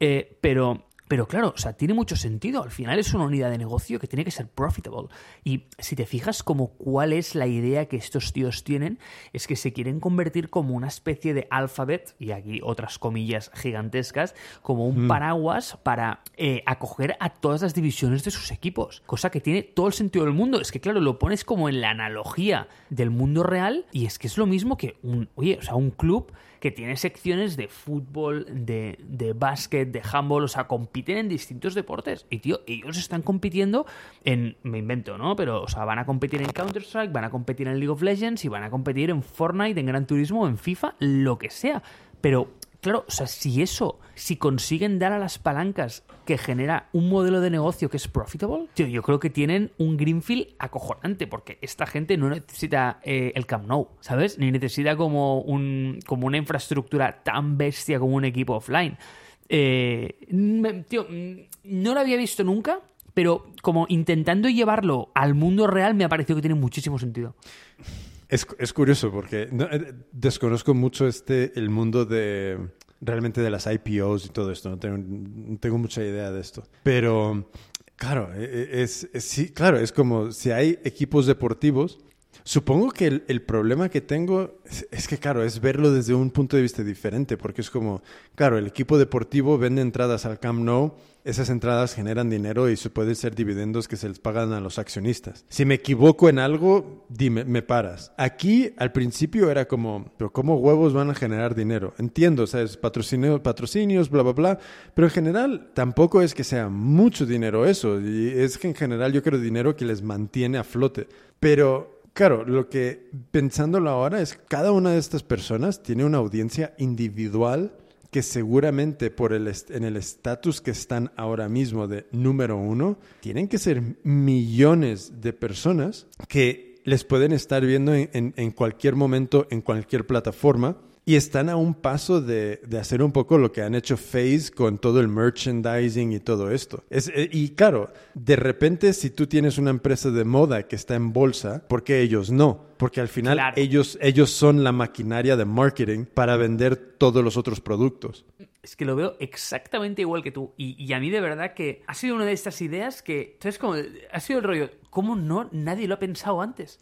Eh, pero pero claro, o sea, tiene mucho sentido. Al final es una unidad de negocio que tiene que ser profitable. Y si te fijas como cuál es la idea que estos tíos tienen, es que se quieren convertir como una especie de alphabet, y aquí otras comillas gigantescas, como un paraguas para eh, acoger a todas las divisiones de sus equipos. Cosa que tiene todo el sentido del mundo. Es que, claro, lo pones como en la analogía del mundo real, y es que es lo mismo que un, oye, o sea, un club que tiene secciones de fútbol, de, de básquet, de handball, o sea, compiten en distintos deportes. Y, tío, ellos están compitiendo en, me invento, ¿no? Pero, o sea, van a competir en Counter-Strike, van a competir en League of Legends y van a competir en Fortnite, en Gran Turismo, en FIFA, lo que sea. Pero, claro, o sea, si eso, si consiguen dar a las palancas que genera un modelo de negocio que es profitable, tío, yo creo que tienen un greenfield acojonante, porque esta gente no necesita eh, el Camp Nou, ¿sabes? Ni necesita como, un, como una infraestructura tan bestia como un equipo offline. Eh, tío, mm, no lo había visto nunca, pero como intentando llevarlo al mundo real me ha parecido que tiene muchísimo sentido. Es, es curioso porque no, eh, desconozco mucho este el mundo de realmente de las IPOs y todo esto. No tengo, tengo mucha idea de esto. Pero claro, e- e- es, es- sí, claro, es como si hay equipos deportivos. Supongo que el, el problema que tengo es, que, claro, es verlo desde un punto de vista diferente, porque es como, claro, el equipo deportivo vende entradas al Camp Nou, esas entradas generan dinero y se pueden ser dividendos que se les pagan a los accionistas. Si me equivoco en algo, dime, me paras. Aquí al principio era como, pero ¿cómo huevos van a generar dinero? Entiendo, ¿sabes? Patrocinio, patrocinios, bla, bla, bla, pero en general tampoco es que sea mucho dinero eso, y es que en general yo creo dinero que les mantiene a flote. Pero Claro, lo que pensándolo ahora es cada una de estas personas tiene una audiencia individual que seguramente por el en el estatus que están ahora mismo de número uno, tienen que ser millones de personas que les pueden estar viendo en, en- en cualquier momento, en cualquier plataforma. Y están a un paso de, de hacer un poco lo que han hecho Phase con todo el merchandising y todo esto. Es, eh, y claro, de repente si tú tienes una empresa de moda que está en bolsa, ¿por qué ellos no? Porque al final Claro. ellos, ellos son la maquinaria de marketing para vender todos los otros productos. Es que lo veo exactamente igual que tú. Y, y a mí de verdad que ha sido una de estas ideas que, ¿sabes cómo? Ha sido el rollo, ¿cómo no nadie lo ha pensado antes?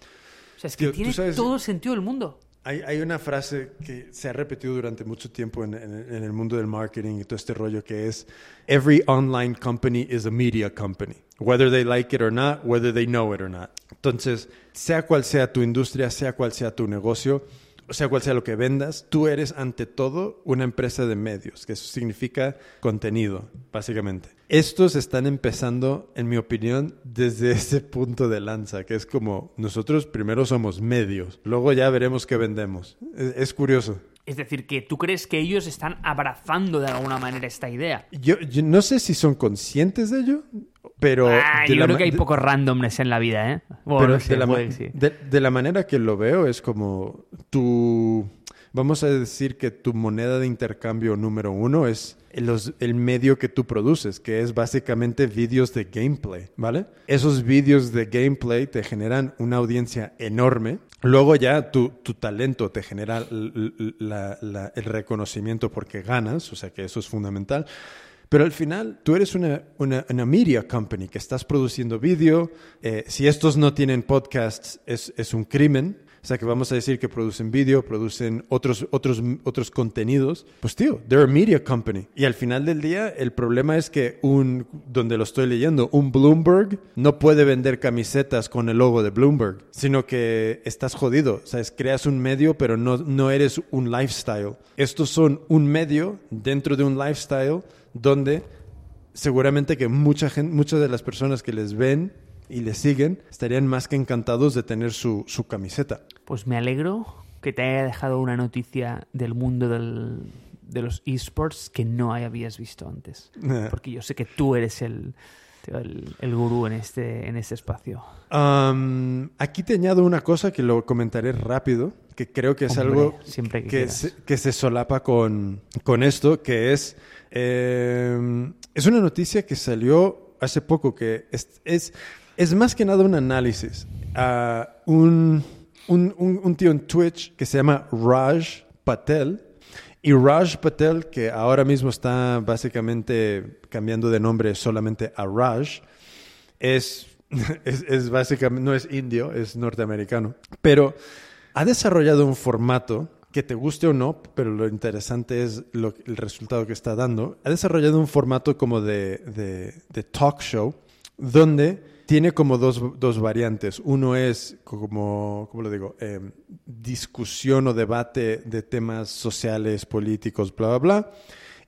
O sea, es que Tío, ¿tú tiene sabes- todo el sentido del mundo. Hay, una frase que se ha repetido durante mucho tiempo en- en el mundo del marketing y todo este rollo que es Every online company is a media company. Whether they like it or not, whether they know it or not. Entonces, sea cual sea tu industria, sea cual sea tu negocio, o sea cual sea lo que vendas, tú eres ante todo una empresa de medios, que eso significa contenido, básicamente. Estos están empezando, en mi opinión, desde ese punto de lanza, que es como nosotros primero somos medios, luego ya veremos qué vendemos. Es, es curioso. Es decir, que tú crees que ellos están abrazando de alguna manera esta idea. Yo, yo no sé si son conscientes de ello, pero... Ah, de yo creo que hay de- poco randomness en la vida, ¿eh? Bueno, pero no sé, de, la puede sí. de- de la manera que lo veo es como tu... Vamos a decir que tu moneda de intercambio número uno es el medio que tú produces, que es básicamente vídeos de gameplay, ¿vale? Esos vídeos de gameplay te generan una audiencia enorme. Luego ya tu, talento te genera la- el reconocimiento porque ganas, o sea que eso es fundamental. Pero al final, tú eres una, media company que estás produciendo vídeo. eh, si estos no tienen podcasts, es un crimen. O sea, que vamos a decir que producen vídeo, producen otros, otros, otros contenidos. Pues tío, they're a media company. Y al final del día, el problema es que un, donde lo estoy leyendo, un Bloomberg no puede vender camisetas con el logo de Bloomberg, sino que estás jodido. O sea, creas un medio, pero no, no eres un lifestyle. Estos son un medio dentro de un lifestyle donde seguramente que mucha gente, muchas de las personas que les ven y les siguen estarían más que encantados de tener su, su camiseta. Pues me alegro que te haya dejado una noticia del mundo del- de los esports que no habías visto antes. Porque yo sé que tú eres el, el, el gurú en este, en este espacio. Aquí te añado una cosa que lo comentaré rápido, que creo que es Hombre, algo siempre que se, que se solapa con, con esto, que es, eh, es una noticia que salió hace poco, que es, es, es más que nada un análisis. un, un, un- tío en Twitch que se llama Raj Patel. Y Raj Patel, que ahora mismo está básicamente cambiando de nombre solamente a Raj, es, es, es básicamente, no es indio, es norteamericano. Pero ha desarrollado un formato que te guste o no, pero lo interesante es lo- el resultado que está dando. Ha desarrollado un formato como de, de- de talk show, donde tiene como dos, dos variantes. Uno es como, ¿cómo lo digo? Eh, discusión o debate de temas sociales, políticos, bla, bla, bla.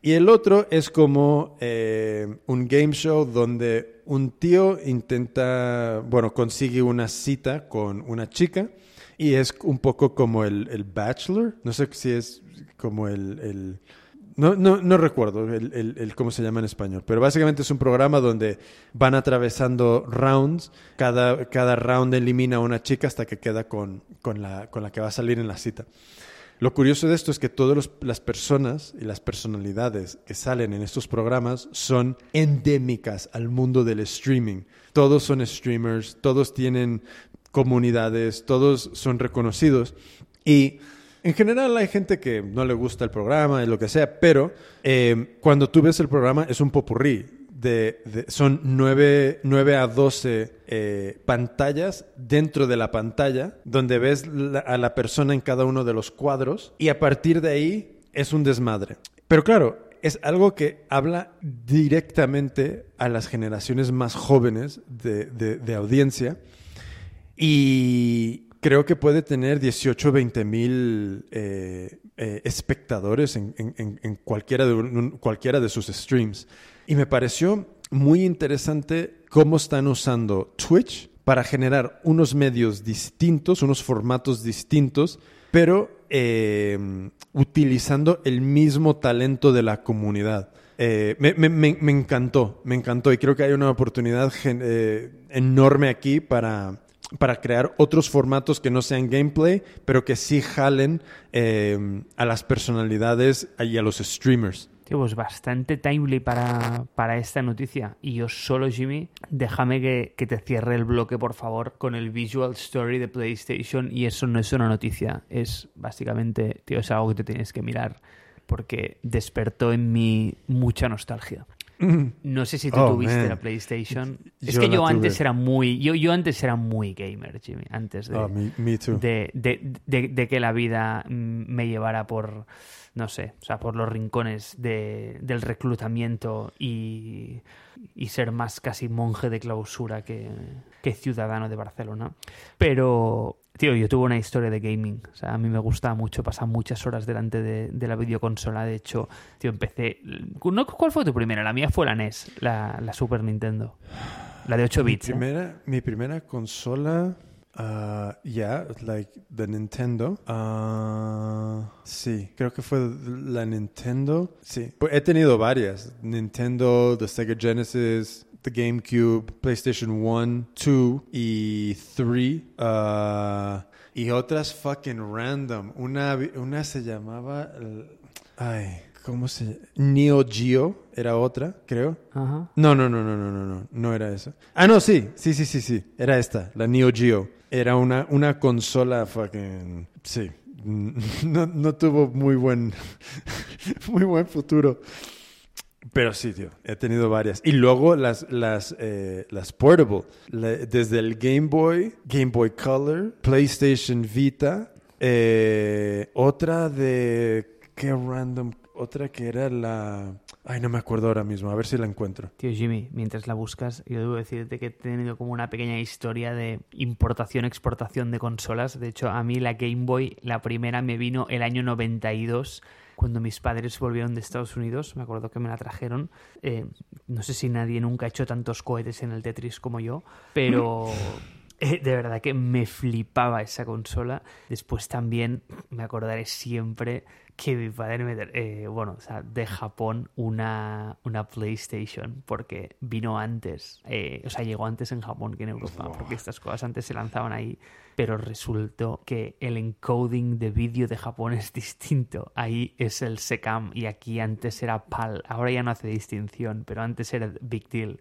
Y el otro es como eh, un game show donde un tío intenta, bueno, consigue una cita con una chica y es un poco como el, el Bachelor. No sé si es como el- no, no, no recuerdo el, el- el cómo se llama en español, pero básicamente es un programa donde van atravesando rounds. Cada, cada round elimina a una chica hasta que queda con, con, la, con la que va a salir en la cita. Lo curioso de esto es que todas las personas y las personalidades que salen en estos programas son endémicas al mundo del streaming. Todos son streamers, todos tienen comunidades, todos son reconocidos y en general hay gente que no le gusta el programa y lo que sea, pero eh, cuando tú ves el programa es un popurrí. De, de- son 9, a 12 eh, pantallas dentro de la pantalla donde ves la- a la persona en cada uno de los cuadros y a partir de ahí es un desmadre. Pero claro, es algo que habla directamente a las generaciones más jóvenes de- de audiencia y creo que puede tener 18 o 20 mil eh, eh, espectadores en, cualquiera, de, sus streams. Y me pareció muy interesante cómo están usando Twitch para generar unos medios distintos, unos formatos distintos, pero eh, utilizando el mismo talento de la comunidad. Eh, me, encantó, me encantó y creo que hay una oportunidad enorme aquí para, para crear otros formatos que no sean gameplay, pero que sí jalen eh, a las personalidades y a los streamers. Tío, pues bastante timely para, para esta noticia. Y yo solo, Jimmy, déjame que, que te cierre el bloque, por favor, con el Visual Story de PlayStation. Y eso no es una noticia, es básicamente, tío, es algo que te tienes que mirar. Porque despertó en mí mucha nostalgia. No sé si tú Oh, tuviste man. la PlayStation. Es que yo antes era muy. Yo, yo antes era muy gamer, Jimmy. Antes de Ah, me, me too. de, de- de- que la vida mm, me llevara por, no sé, o sea, por los rincones de- del reclutamiento y, y ser más casi monje de clausura que, que ciudadano de Barcelona. Pero, tío, yo tuve una historia de gaming. O sea, a mí me gustaba mucho pasar muchas horas delante de, de la videoconsola. De hecho, tío, empecé... ¿no? ¿Cuál fue tu primera? La mía fue la NES, la, la Super Nintendo. La de 8 Mi bits. ¿eh? primera, mi primera consola, uh, yeah, like the Nintendo. Uh, sí, creo que fue la Nintendo. Sí, he tenido varias. Nintendo, the Sega Genesis, the GameCube, PlayStation 1, 2 y 3. Uh, y otras fucking random. Una, una se llamaba... eh, Ay, ¿cómo se llama? Neo Geo era otra, creo. Ajá. No, no, no, no, no, no, no, no era esa. Ah, no, sí, sí, sí, sí, sí, era esta, la Neo Geo. Era una, una consola fucking, sí, no, no tuvo muy buen, muy buen futuro. Pero sí, tío, he tenido varias. Y luego las, las, eh, las portable, desde el Game Boy, Game Boy Color, PlayStation Vita, eh, otra de, qué random, otra que era la... Ay, no me acuerdo ahora mismo, a ver si la encuentro. Tío Jimmy, mientras la buscas, yo debo decirte que he tenido como una pequeña historia de importación-exportación de consolas. De hecho, a mí la Game Boy, la primera, me vino el año 92, cuando mis padres volvieron de Estados Unidos. Me acuerdo que me la trajeron. Eh, no sé si nadie nunca ha hecho tantos cohetes en el Tetris como yo, pero... eh, de verdad que me flipaba esa consola. Después también me acordaré siempre que mi padre me, eh, bueno, o sea, de Japón una, una PlayStation, porque vino antes, eh, o sea, llegó antes en Japón que en Europa, porque estas cosas antes se lanzaban ahí, pero resultó que el encoding de vídeo de Japón es distinto. Ahí es el SECAM y aquí antes era PAL. Ahora ya no hace distinción, pero antes era Big Deal.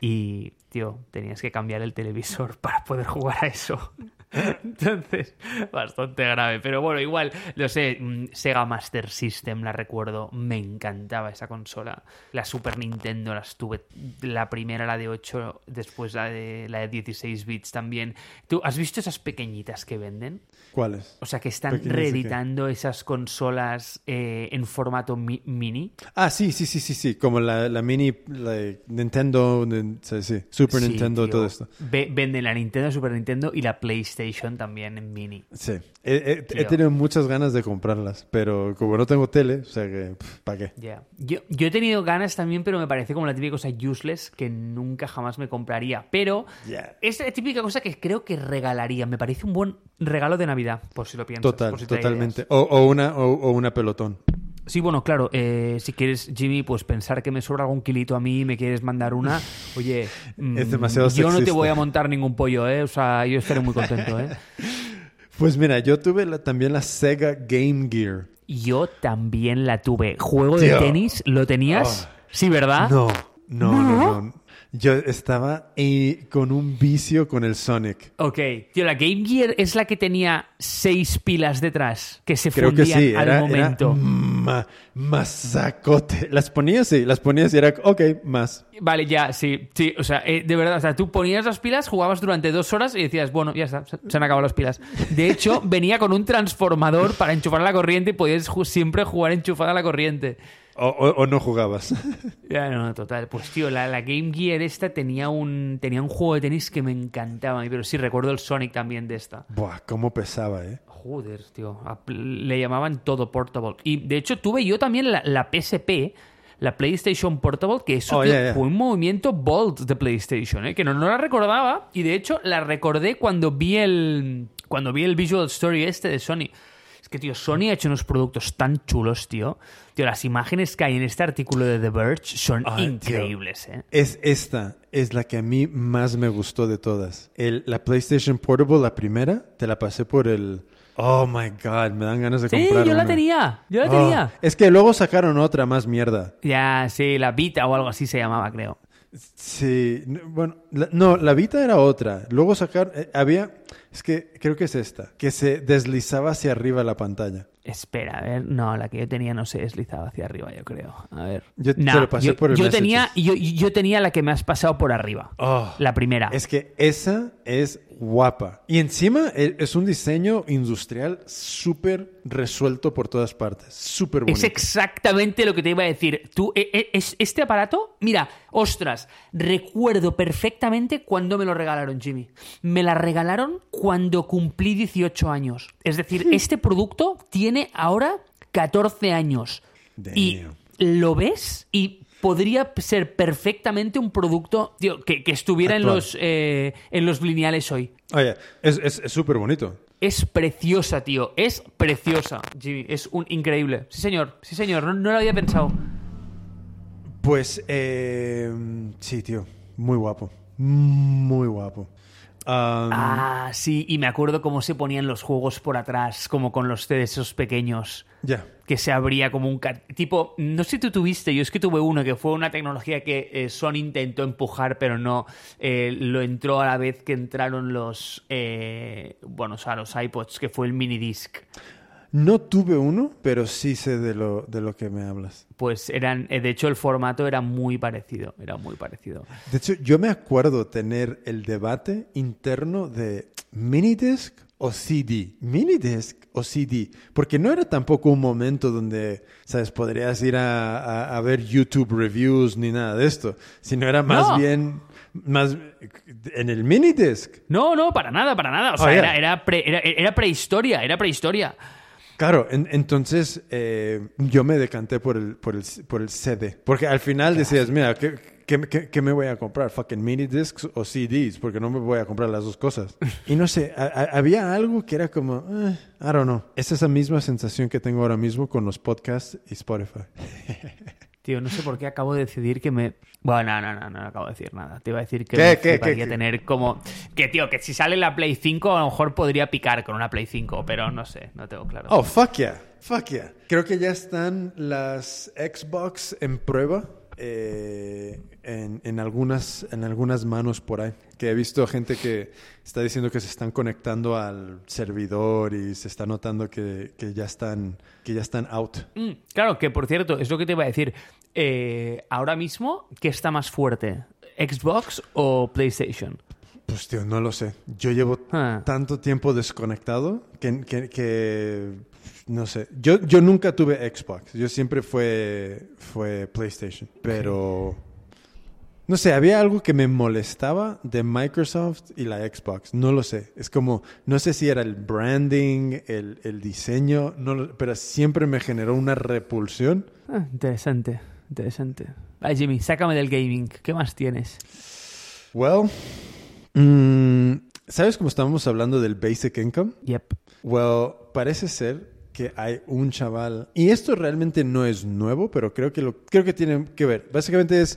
y, tío, tenías que cambiar el televisor para poder jugar a eso. Entonces, bastante grave. Pero bueno, igual, lo sé, mm, Sega Master System, la recuerdo, me encantaba esa consola. La Super Nintendo las tuve, la primera, la de 8, después la de, la de 16 bits también. ¿Tú has visto esas pequeñitas que venden? ¿Cuáles? O sea, que están reeditando esas consolas eh, en formato mi- mini. Ah, sí, sí, sí, sí, sí. Como la, la mini la Nintendo, nin- sí, sí, Super Sí, Nintendo, tío. todo esto. Ve- venden la Nintendo, Super Nintendo y la PlayStation también en mini. Sí. He, he- he Tío. tenido muchas ganas de comprarlas, pero como no tengo tele, o sea que, ¿para qué? Ya. Yo, yo he tenido ganas también, pero me parece como la típica cosa useless que nunca jamás me compraría. Pero Ya. es la típica cosa que creo que regalaría. Me parece un buen regalo de Navidad, por si lo piensas. Total, por si totalmente. O, o una, o, o una pelotón. Sí, bueno, claro. eh, si quieres, Jimmy, pues pensar que me sobra algún kilito a mí y me quieres mandar una, oye, mm, Es demasiado yo no te voy a montar ningún pollo, ¿eh? O sea, yo estaré muy contento, ¿eh? Pues mira, yo tuve la- también la Sega Game Gear. Yo también la tuve. ¿Juego de tenis lo tenías? Oh. Sí, ¿verdad? No, no, no, ¿No? no. Yo estaba eh, con un vicio con el Sonic. Ok. Tío, la Game Gear es la que tenía seis pilas detrás que se Creo que fundían sí, al era, momento. era ma- masacote. Las ponías, sí, las ponías y era, ok, más. Vale, ya, sí, sí, o sea, eh, de verdad, o sea, tú ponías las pilas, jugabas durante dos horas y decías, bueno, ya está, se, han acabado las pilas. De hecho, venía con un transformador para enchufar la corriente y podías ju- siempre jugar enchufada a la corriente. O, o- o no jugabas. Ya, no, total. Pues, tío, la, la Game Gear esta tenía un, tenía un juego de tenis que me encantaba a mí, pero sí, recuerdo el Sonic también de esta. Buah, cómo pesaba, ¿eh? Joder, tío. a- Le llamaban todo Portable. Y de hecho tuve yo también la, la PSP, la PlayStation Portable, que eso Oh, tío, fue un movimiento bold de PlayStation, ¿eh? que no, no la recordaba. Y de hecho la recordé cuando vi el. Cuando vi el Visual Story este de Sony. Es que, tío, Sony ha hecho unos productos tan chulos, tío. Tío, las imágenes que hay en este artículo de The Verge son Ay, tío. increíbles, ¿eh? Es esta, es la que a mí más me gustó de todas. El, la PlayStation Portable, la primera, te la pasé por el... Oh my god, me dan ganas de Sí, comprar yo la una. tenía. Yo la Oh, tenía. es que luego sacaron otra más mierda. Ya, sí, la Vita o algo así se llamaba, creo. Sí, bueno, la- no, la Vita era otra. Luego sacaron, eh, había, es que creo que es esta, que se deslizaba hacia arriba la pantalla. Espera, a ver. No, la que yo tenía no se deslizaba hacia arriba, yo creo. A ver. Yo te lo pasé yo, por el yo tenía, yo, yo tenía la que me has pasado por arriba. Oh, La primera. Es que esa es guapa. Y encima eh, es un diseño industrial súper resuelto por todas partes. Súper bonito. Es exactamente lo que te iba a decir. Tú, e- e- es, este aparato, mira, ostras, recuerdo perfectamente cuando me lo regalaron, Jimmy. Me la regalaron cuando cumplí 18 años. Es decir, este producto tiene ahora 14 años. Y lo ves y podría ser perfectamente un producto tío, que, que estuviera en los, eh, en los lineales hoy. Oye, es es- es súper bonito. Es preciosa, tío. Es preciosa, Jimmy. Es un increíble. Sí, señor. Sí, señor. No, no lo había pensado. Pues, eh, sí, tío. Muy guapo. Muy guapo. Um, Ah, sí. Y me acuerdo cómo se ponían los juegos por atrás, como con los CDs esos pequeños. Ya. Que se abría como un... Tipo, no sé si tú tuviste, yo es que tuve uno que fue una tecnología que eh, Sony intentó empujar, pero no eh, lo entró a la vez que entraron los... eh, bueno, o sea, los iPods, que fue el mini disc. No tuve uno, pero sí sé de lo, de lo que me hablas. Pues eran... eh, de hecho, el formato era muy parecido. Era muy parecido. De hecho, yo me acuerdo tener el debate interno de minidisc o CD. Minidisc o CD. Porque no era tampoco un momento donde, ¿sabes? Podrías ir a, a- a ver YouTube reviews ni nada de esto. Sino era más No. bien, más en el minidisc. No, no, para nada, para nada. O sea, Oh, yeah. era, era, pre- era, era prehistoria, era prehistoria. Claro, en- entonces eh, yo me decanté por el, por, el, por el CD. Porque al final decías, mira, ¿qué, qué, qué- qué me voy a comprar? ¿Fucking mini discs o CDs? Porque no me voy a comprar las dos cosas. Y no sé, a- a- había algo que era como, eh, I don't know. Es esa misma sensación que tengo ahora mismo con los podcasts y Spotify. Tío, no sé por qué acabo de decidir que me... Bueno, no, no, no, no acabo de decir nada. Te iba a decir que ¿Qué, me qué, qué? tener como... Que, tío, que si sale la Play 5 a lo mejor podría picar con una Play 5, pero no sé, no tengo claro. Oh, fuck yeah. Fuck yeah. Creo que ya están las Xbox en prueba eh, en, en algunas, en algunas manos por ahí. Que he visto gente que está diciendo que se están conectando al servidor y se está notando que, que ya, están, que ya están out. Mm, claro, que por cierto, es lo que te iba a decir. Eh, ahora mismo, ¿qué está más fuerte? ¿Xbox o PlayStation? Pues tío, no lo sé. Yo llevo Ah. tanto tiempo desconectado que, que- que no sé. Yo, yo nunca tuve Xbox. Yo siempre fue, fue PlayStation. Pero no sé, había algo que me molestaba de Microsoft y la Xbox. No lo sé. Es como, no sé si era el branding, el, el diseño, no pero siempre me generó una repulsión. Ah, interesante, interesante. Ay, Jimmy, sácame del gaming. ¿Qué más tienes? Well, mm, ¿sabes cómo estábamos hablando del basic income? Yep. Well, parece ser que hay un chaval y esto realmente no es nuevo, pero creo que lo creo que tiene que ver. Básicamente es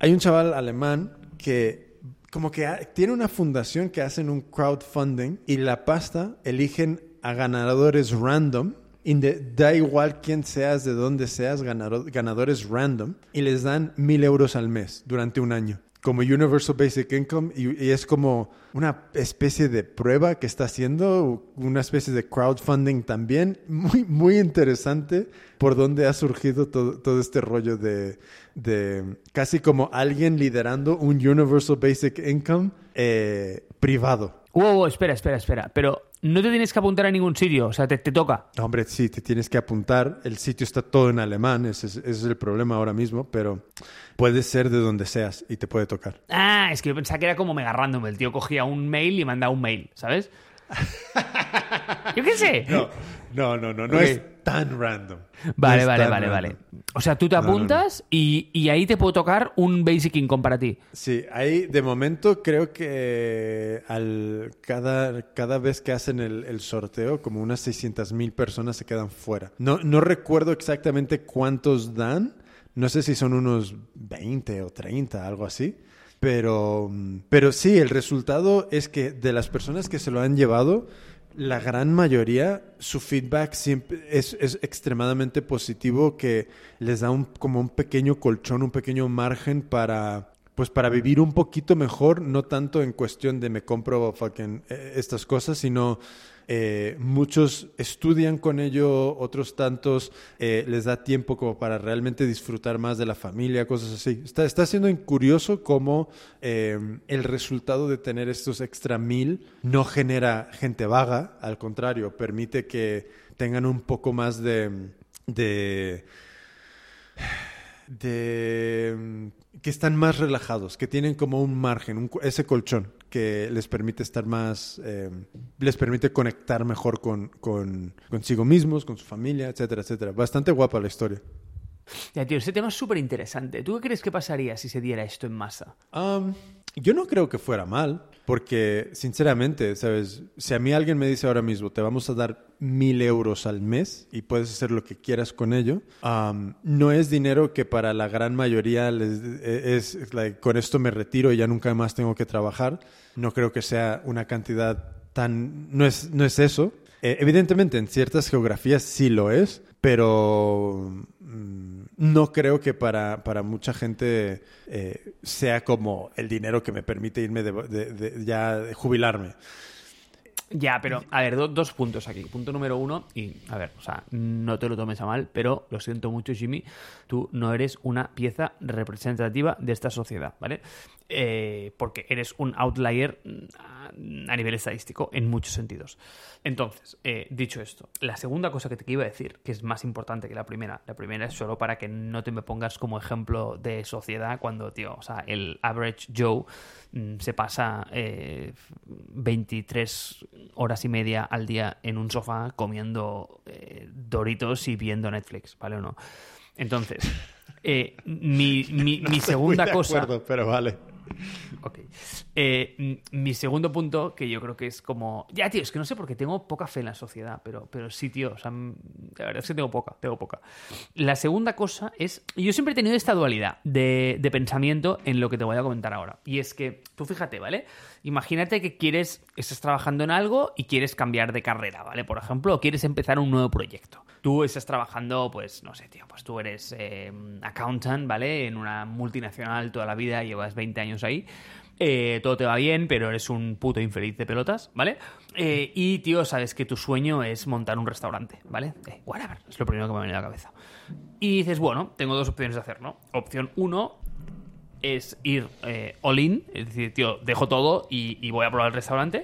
hay un chaval alemán que como que tiene una fundación que hacen un crowdfunding y la pasta eligen a ganadores random. inde- da igual quién seas, de dónde seas, ganado- ganadores random, y les dan mil euros al mes durante un año como Universal Basic Income y, es como una especie de prueba que está haciendo, una especie de crowdfunding también, muy, muy interesante por dónde ha surgido todo, todo este rollo de, de casi como alguien liderando un Universal Basic Income eh, privado. Wow, wow, espera, espera, espera. Pero no te tienes que apuntar a ningún sitio, o sea, te, te toca. No, Hombre, sí, te tienes que apuntar. El sitio está todo en alemán, ese es, ese es el problema ahora mismo, pero puede ser de donde seas y te puede tocar. Ah, es que yo pensaba que era como mega random. El tío cogía un mail y mandaba un mail, ¿sabes? yo qué sé. No, no, no, no, no es tan random. Vale, vale, vale, random. vale. O sea, tú te No, no, no. apuntas Y, y ahí te puedo tocar un Basic Income para ti. Sí, ahí de momento creo que al, cada, cada vez que hacen el, el sorteo, como unas 600 mil personas se quedan fuera. No, no recuerdo exactamente cuántos dan, no sé si son unos 20 o 30, algo así. Pero, mm, pero sí, el resultado es que de las personas que se lo han llevado, la gran mayoría, su feedback siempre es, es extremadamente positivo, que les da un, como un pequeño colchón, un pequeño margen para, pues para vivir un poquito mejor, no tanto en cuestión de me compro fucking, eh, estas cosas, sino eh, muchos estudian con ello, otros tantos eh, les da tiempo como para realmente disfrutar más de la familia, cosas así. Está, está siendo curioso cómo eh, el resultado de tener estos extra mil no genera gente vaga, al contrario, permite que tengan un poco más de... de mm, que están más relajados, que tienen como un margen, ese colchón que les permite estar más, eh, les permite conectar mejor con, con- consigo mismos, con su familia, etcétera, etcétera. Bastante guapa la historia. Ya, tío, ese tema es súper interesante. ¿Tú qué crees que pasaría si se diera esto en masa? Am, yo no creo que fuera mal, porque sinceramente, ¿sabes? Si a mí alguien me dice ahora mismo, te vamos a dar mil euros al mes y puedes hacer lo que quieras con ello, am, no es dinero que para la gran mayoría les- e- es, es like, con esto me retiro y ya nunca más tengo que trabajar. No creo que sea una cantidad tan... No es, no es eso. Eh, evidentemente, en ciertas geografías sí lo es, pero mm, no creo que para, para mucha gente eh, sea como el dinero que me permite irme de, ya jubilarme. Ya, pero, a ver, do- dos puntos aquí. Punto número uno, y a ver, o sea, no te lo tomes a mal, pero lo siento mucho, Jimmy, tú no eres una pieza representativa de esta sociedad, ¿vale? Eh, porque eres un outlier mm, a nivel estadístico en muchos sentidos. Entonces, eh, dicho esto, la segunda cosa que te iba a decir, que es más importante que la primera, la primera es solo para que no te me pongas como ejemplo de sociedad cuando, tío, o sea, el average Joe mm, se pasa eh, 23 horas y media al día en un sofá comiendo eh, Doritos y viendo Netflix, ¿vale o no? Entonces, eh, mi, mi- mi segunda cosa... acuerdo, pero vale. Ok. Eh, mi segundo punto, que yo creo que es como. Ya, tío, es que no sé por qué tengo poca fe en la sociedad, pero, pero sí, tío. O sea, la verdad es que tengo poca, tengo poca. La segunda cosa es. Yo siempre he tenido esta dualidad de pensamiento en lo que te voy a comentar ahora. Y es que, tú fíjate, ¿vale? Imagínate que quieres. Estás trabajando en algo y quieres cambiar de carrera, ¿vale? Por ejemplo, o quieres empezar un nuevo proyecto. Tú estás trabajando, pues, no sé, tío, pues tú eres eh, accountant, ¿vale? En una multinacional toda la vida, llevas 20 años ahí. Eh, todo te va bien, pero eres un puto infeliz de pelotas, ¿vale? Eh, y, tío, sabes que tu sueño es montar un restaurante, ¿vale? Eh, whatever, es lo primero que me ha venido a la cabeza. Y dices, bueno, tengo dos opciones de hacer, ¿no? Opción uno es ir eh, all in, es decir, tío, dejo todo y, voy a probar el restaurante.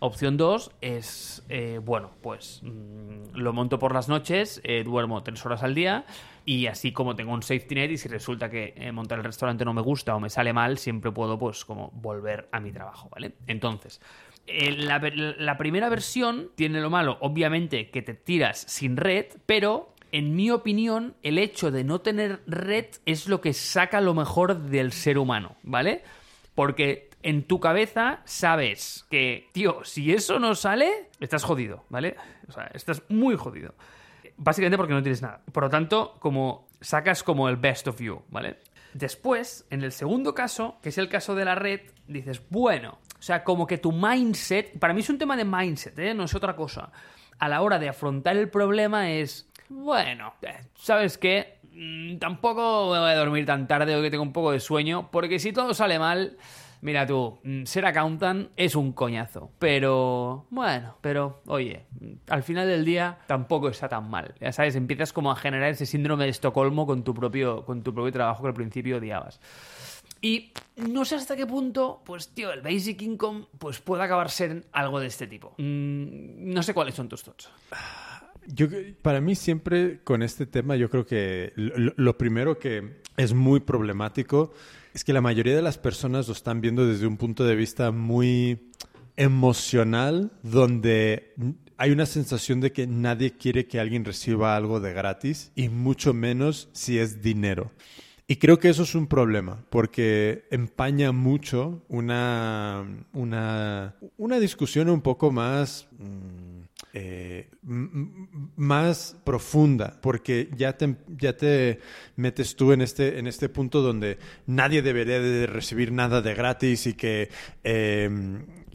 Opción 2 es, eh, bueno, pues mm, lo monto por las noches, eh, duermo tres horas al día y así como tengo un safety net y si resulta que montar el restaurante no me gusta o me sale mal, siempre puedo pues como volver a mi trabajo, ¿vale? Entonces, la primera versión tiene lo malo, obviamente, que te tiras sin red, pero en mi opinión, el hecho de no tener red es lo que saca lo mejor del ser humano, ¿vale? Porque en tu cabeza sabes que, tío, si eso no sale, estás jodido, ¿vale? O sea, estás muy jodido. Básicamente porque no tienes nada. Por lo tanto, como sacas como el best of you, ¿vale? Después, en el segundo caso, que es el caso de la red, dices, bueno, o sea, como que tu mindset, para mí es un tema de mindset, ¿eh? no es otra cosa. A la hora de afrontar el problema es, bueno, ¿sabes qué? Mm, Tampoco me voy a dormir tan tarde o que tengo un poco de sueño, porque si todo sale mal, mira tú, mm, ser accountant es un coñazo. Pero, bueno, pero, oye, mm, al final del día tampoco está tan mal. Ya sabes, empiezas como a generar ese síndrome de Estocolmo con tu propio, con tu propio trabajo que al principio odiabas. Y no sé hasta qué punto, pues tío, el Basic Income pues puede acabar ser algo de este tipo. No sé cuáles son tus thoughts. Yo, para mí siempre con este tema, yo creo que lo, primero que es muy problemático es que la mayoría de las personas lo están viendo desde un punto de vista muy emocional, donde hay una sensación de que nadie quiere que alguien reciba algo de gratis y mucho menos si es dinero. Y creo que eso es un problema, porque empaña mucho una, una, una discusión un poco más... mm, eh, más profunda, porque ya te, metes tú en este, en este punto donde nadie debería de recibir nada de gratis y que... eh,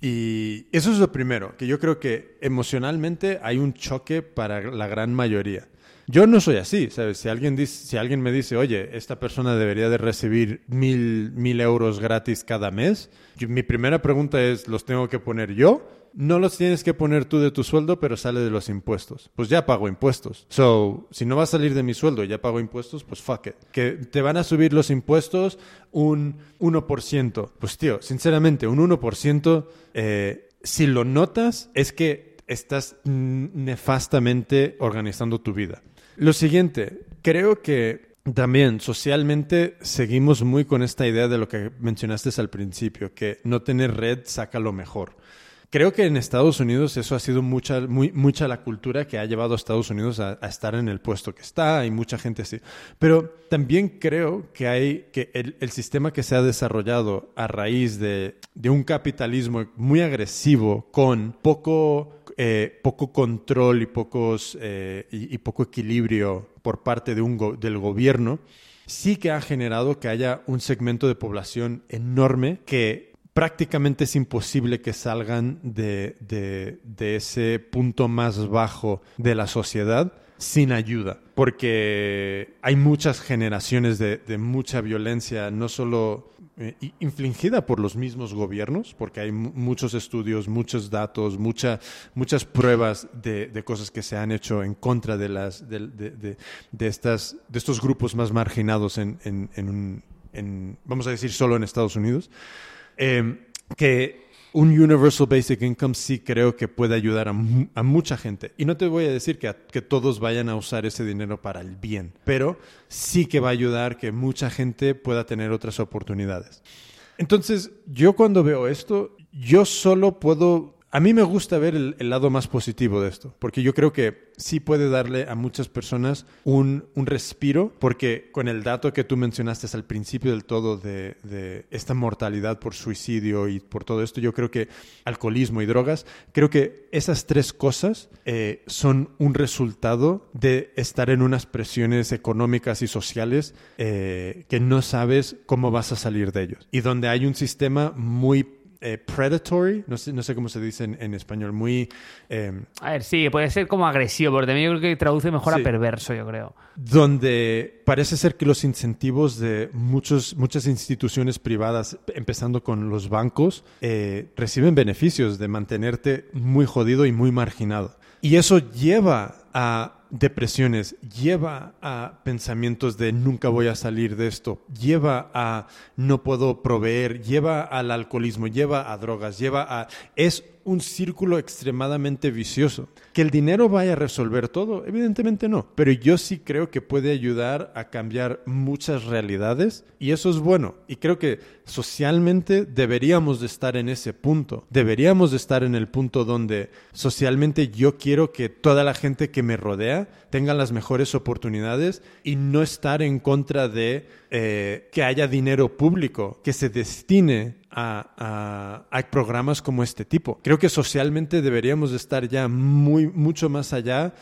y eso es lo primero, que yo creo que emocionalmente hay un choque para la gran mayoría. Yo no soy así, ¿sabes? Si alguien, si alguien me dice, oye, esta persona debería de recibir mil, mil euros gratis cada mes, mi primera pregunta es, ¿los tengo que poner yo? No los tienes que poner tú de tu sueldo, pero sale de los impuestos. Pues ya pago impuestos. So, si no va a salir de mi sueldo y ya pago impuestos, pues fuck it. Que te van a subir los impuestos un 1%. Pues tío, sinceramente, un 1%, eh, si lo notas, es que estás nefastamente organizando tu vida. Lo siguiente, creo que también socialmente seguimos muy con esta idea de lo que mencionaste al principio, que no tener red saca lo mejor. Creo que en Estados Unidos eso ha sido mucha, mucha la cultura que ha llevado a Estados Unidos a, estar en el puesto que está. Hay mucha gente así. Pero también creo que hay que el, sistema que se ha desarrollado a raíz de, un capitalismo muy agresivo con poco, eh, poco control y, pocos, eh, y, y poco equilibrio por parte de un del gobierno, sí que ha generado que haya un segmento de población enorme que prácticamente es imposible que salgan de, de- ese punto más bajo de la sociedad sin ayuda, porque hay muchas generaciones de, de mucha violencia, no solo eh, infligida por los mismos gobiernos, porque hay mu- muchos estudios, muchos datos, mucha, muchas pruebas de, de cosas que se han hecho en contra de, las, de, estas, de estos grupos más marginados en, en- en en, vamos a decir, solo en Estados Unidos. Eh, que un Universal Basic Income sí creo que puede ayudar a, mu- a mucha gente. Y no te voy a decir que, que todos vayan a usar ese dinero para el bien, pero sí que va a ayudar que mucha gente pueda tener otras oportunidades. Entonces, yo cuando veo esto, yo solo puedo... A mí me gusta ver el, lado más positivo de esto, porque yo creo que sí puede darle a muchas personas un, un respiro, porque con el dato que tú mencionaste al principio del todo de, de esta mortalidad por suicidio y por todo esto, yo creo que alcoholismo y drogas, creo que esas tres cosas eh, son un resultado de estar en unas presiones económicas y sociales eh, que no sabes cómo vas a salir de ellos, y donde hay un sistema muy eh, predatory, no sé, no sé cómo se dice en, en español, muy... eh, A ver, sí, puede ser como agresivo, pero también yo creo que traduce mejor Sí. a perverso, yo creo. donde parece ser que los incentivos de muchos, muchas instituciones privadas, empezando con los bancos, eh, reciben beneficios de mantenerte muy jodido y muy marginado. Y eso lleva a depresiones, lleva a pensamientos de nunca voy a salir de esto, lleva a no puedo proveer, lleva al alcoholismo, lleva a drogas, lleva a... Es un círculo extremadamente vicioso. Que el dinero vaya a resolver todo, evidentemente no, pero yo sí creo que puede ayudar a cambiar muchas realidades y eso es bueno. Y creo que socialmente deberíamos de estar en ese punto. Deberíamos de estar en el punto donde socialmente yo quiero que toda la gente que me rodea tenga las mejores oportunidades y no estar en contra de eh, que haya dinero público que se destine a, a- a programas como este tipo. Creo que socialmente deberíamos de estar ya muy, mucho más allá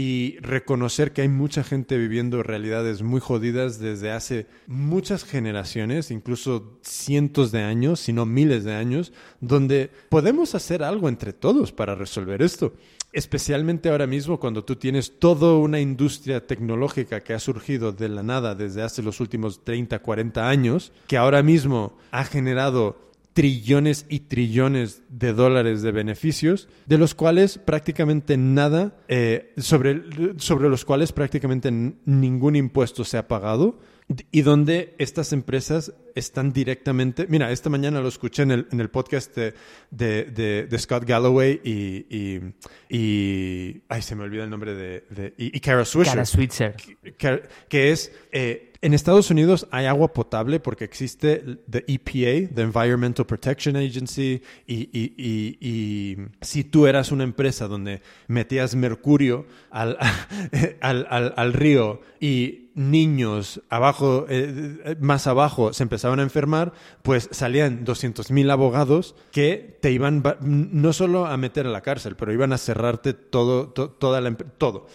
y reconocer que hay mucha gente viviendo realidades muy jodidas desde hace muchas generaciones, incluso cientos de años, si no miles de años, donde podemos hacer algo entre todos para resolver esto. Especialmente ahora mismo cuando tú tienes toda una industria tecnológica que ha surgido de la nada desde hace los últimos 30, 40 años, que ahora mismo ha generado trillones y trillones de dólares de beneficios, de los cuales prácticamente nada, eh, sobre, sobre los cuales prácticamente ningún impuesto se ha pagado y donde estas empresas están directamente... Mira, esta mañana lo escuché en el, en el podcast de, de, de- de Scott Galloway y, y, y- Ay, se me olvida el nombre de... y, y Kara Swisher Cara Switzer. que, que es eh, en Estados Unidos hay agua potable porque existe the EPA, the Environmental Protection Agency, y, y- y- y si tú eras una empresa donde metías mercurio al, al, al- al río y niños abajo, eh, eh, más abajo se empezaban a enfermar, pues salían 200.000 abogados que te iban ba- no solo a meter a la cárcel, pero iban a cerrarte todo, to- toda la, todo.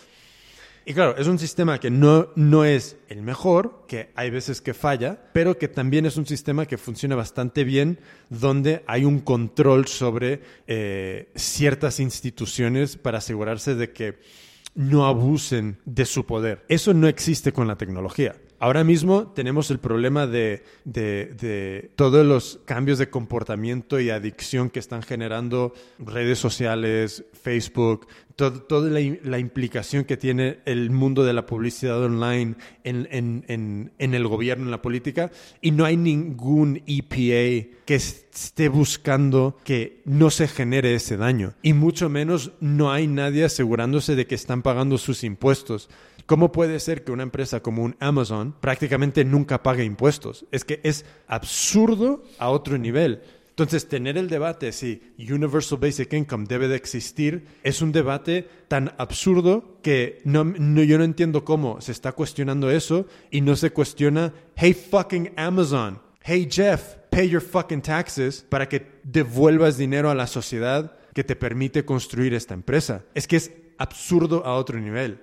Y claro, es un sistema que no, no es el mejor, que hay veces que falla, pero que también es un sistema que funciona bastante bien, donde hay un control sobre eh, ciertas instituciones para asegurarse de que no abusen de su poder. Eso no existe con la tecnología. Ahora mismo tenemos el problema de, todos los cambios de comportamiento y adicción que están generando redes sociales, Facebook, to- toda la, im- la implicación que tiene el mundo de la publicidad online en, en- el gobierno, en la política, y no hay ningún EPA que es- esté buscando que no se genere ese daño. Y mucho menos no hay nadie asegurándose de que están pagando sus impuestos. ¿Cómo puede ser que una empresa como un Amazon prácticamente nunca pague impuestos? Es que es absurdo a otro nivel. Entonces, tener el debate si Universal Basic Income debe de existir es un debate tan absurdo que no, yo no entiendo cómo se está cuestionando eso y no se cuestiona, hey fucking Amazon, hey Jeff, pay your fucking taxes para que devuelvas dinero a la sociedad que te permite construir esta empresa. Es que es absurdo a otro nivel.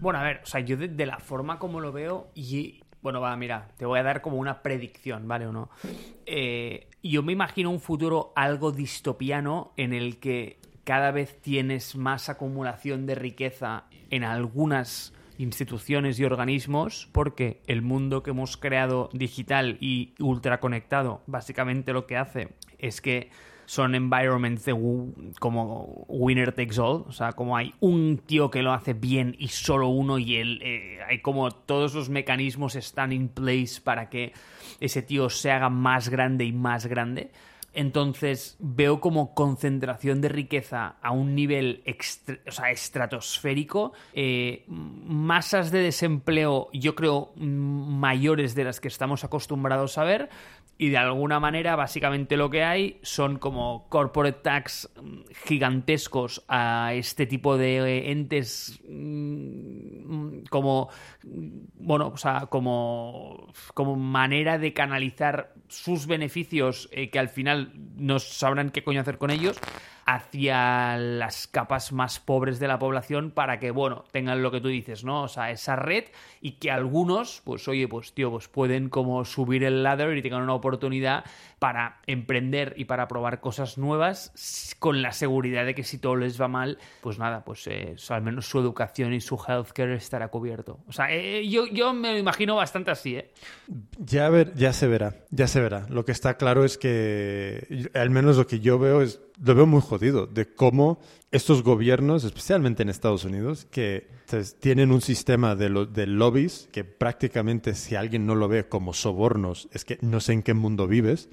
Bueno, a ver, o sea, yo de, la forma como lo veo y... Bueno, va, mira, te voy a dar como una predicción, ¿vale o no? Eh, yo me imagino un futuro algo distopiano en el que cada vez tienes más acumulación de riqueza en algunas instituciones y organismos porque el mundo que hemos creado digital y ultraconectado básicamente lo que hace es que son environments de como winner takes all, o sea, como hay un tío que lo hace bien y solo uno y él, eh, hay como todos los mecanismos están in place para que ese tío se haga más grande y más grande. Entonces veo como concentración de riqueza a un nivel estratosférico, eh, masas de desempleo yo creo mayores de las que estamos acostumbrados a ver y de alguna manera básicamente lo que hay son como corporate tax mm, gigantescos a este tipo de eh, entes mm, como mm, bueno o sea como como manera de canalizar sus beneficios eh, que al final no sabrán qué coño hacer con ellos hacia las capas más pobres de la población para que, bueno, tengan lo que tú dices, ¿no? O sea, esa red y que algunos, pues oye, pues tío, pues pueden como subir el ladder y tengan una oportunidad para emprender y para probar cosas nuevas con la seguridad de que si todo les va mal, pues nada, pues eh, al menos su educación y su healthcare estará cubierto. O sea, eh, yo, yo me imagino bastante así, ¿eh? Ya, ver, ya se verá, ya se verá. Lo que está claro es que, al menos lo que yo veo es, lo veo muy jodido, de cómo estos gobiernos, especialmente en Estados Unidos, que tienen un sistema de, de lobbies que prácticamente si alguien no lo ve como sobornos, es que no sé en qué mundo vives.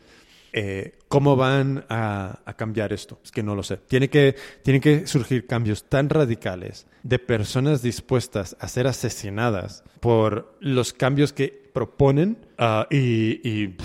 Eh, ¿Cómo van a, cambiar esto? Es que no lo sé. Tiene que, tienen que surgir cambios tan radicales de personas dispuestas a ser asesinadas por los cambios que proponen ah, y,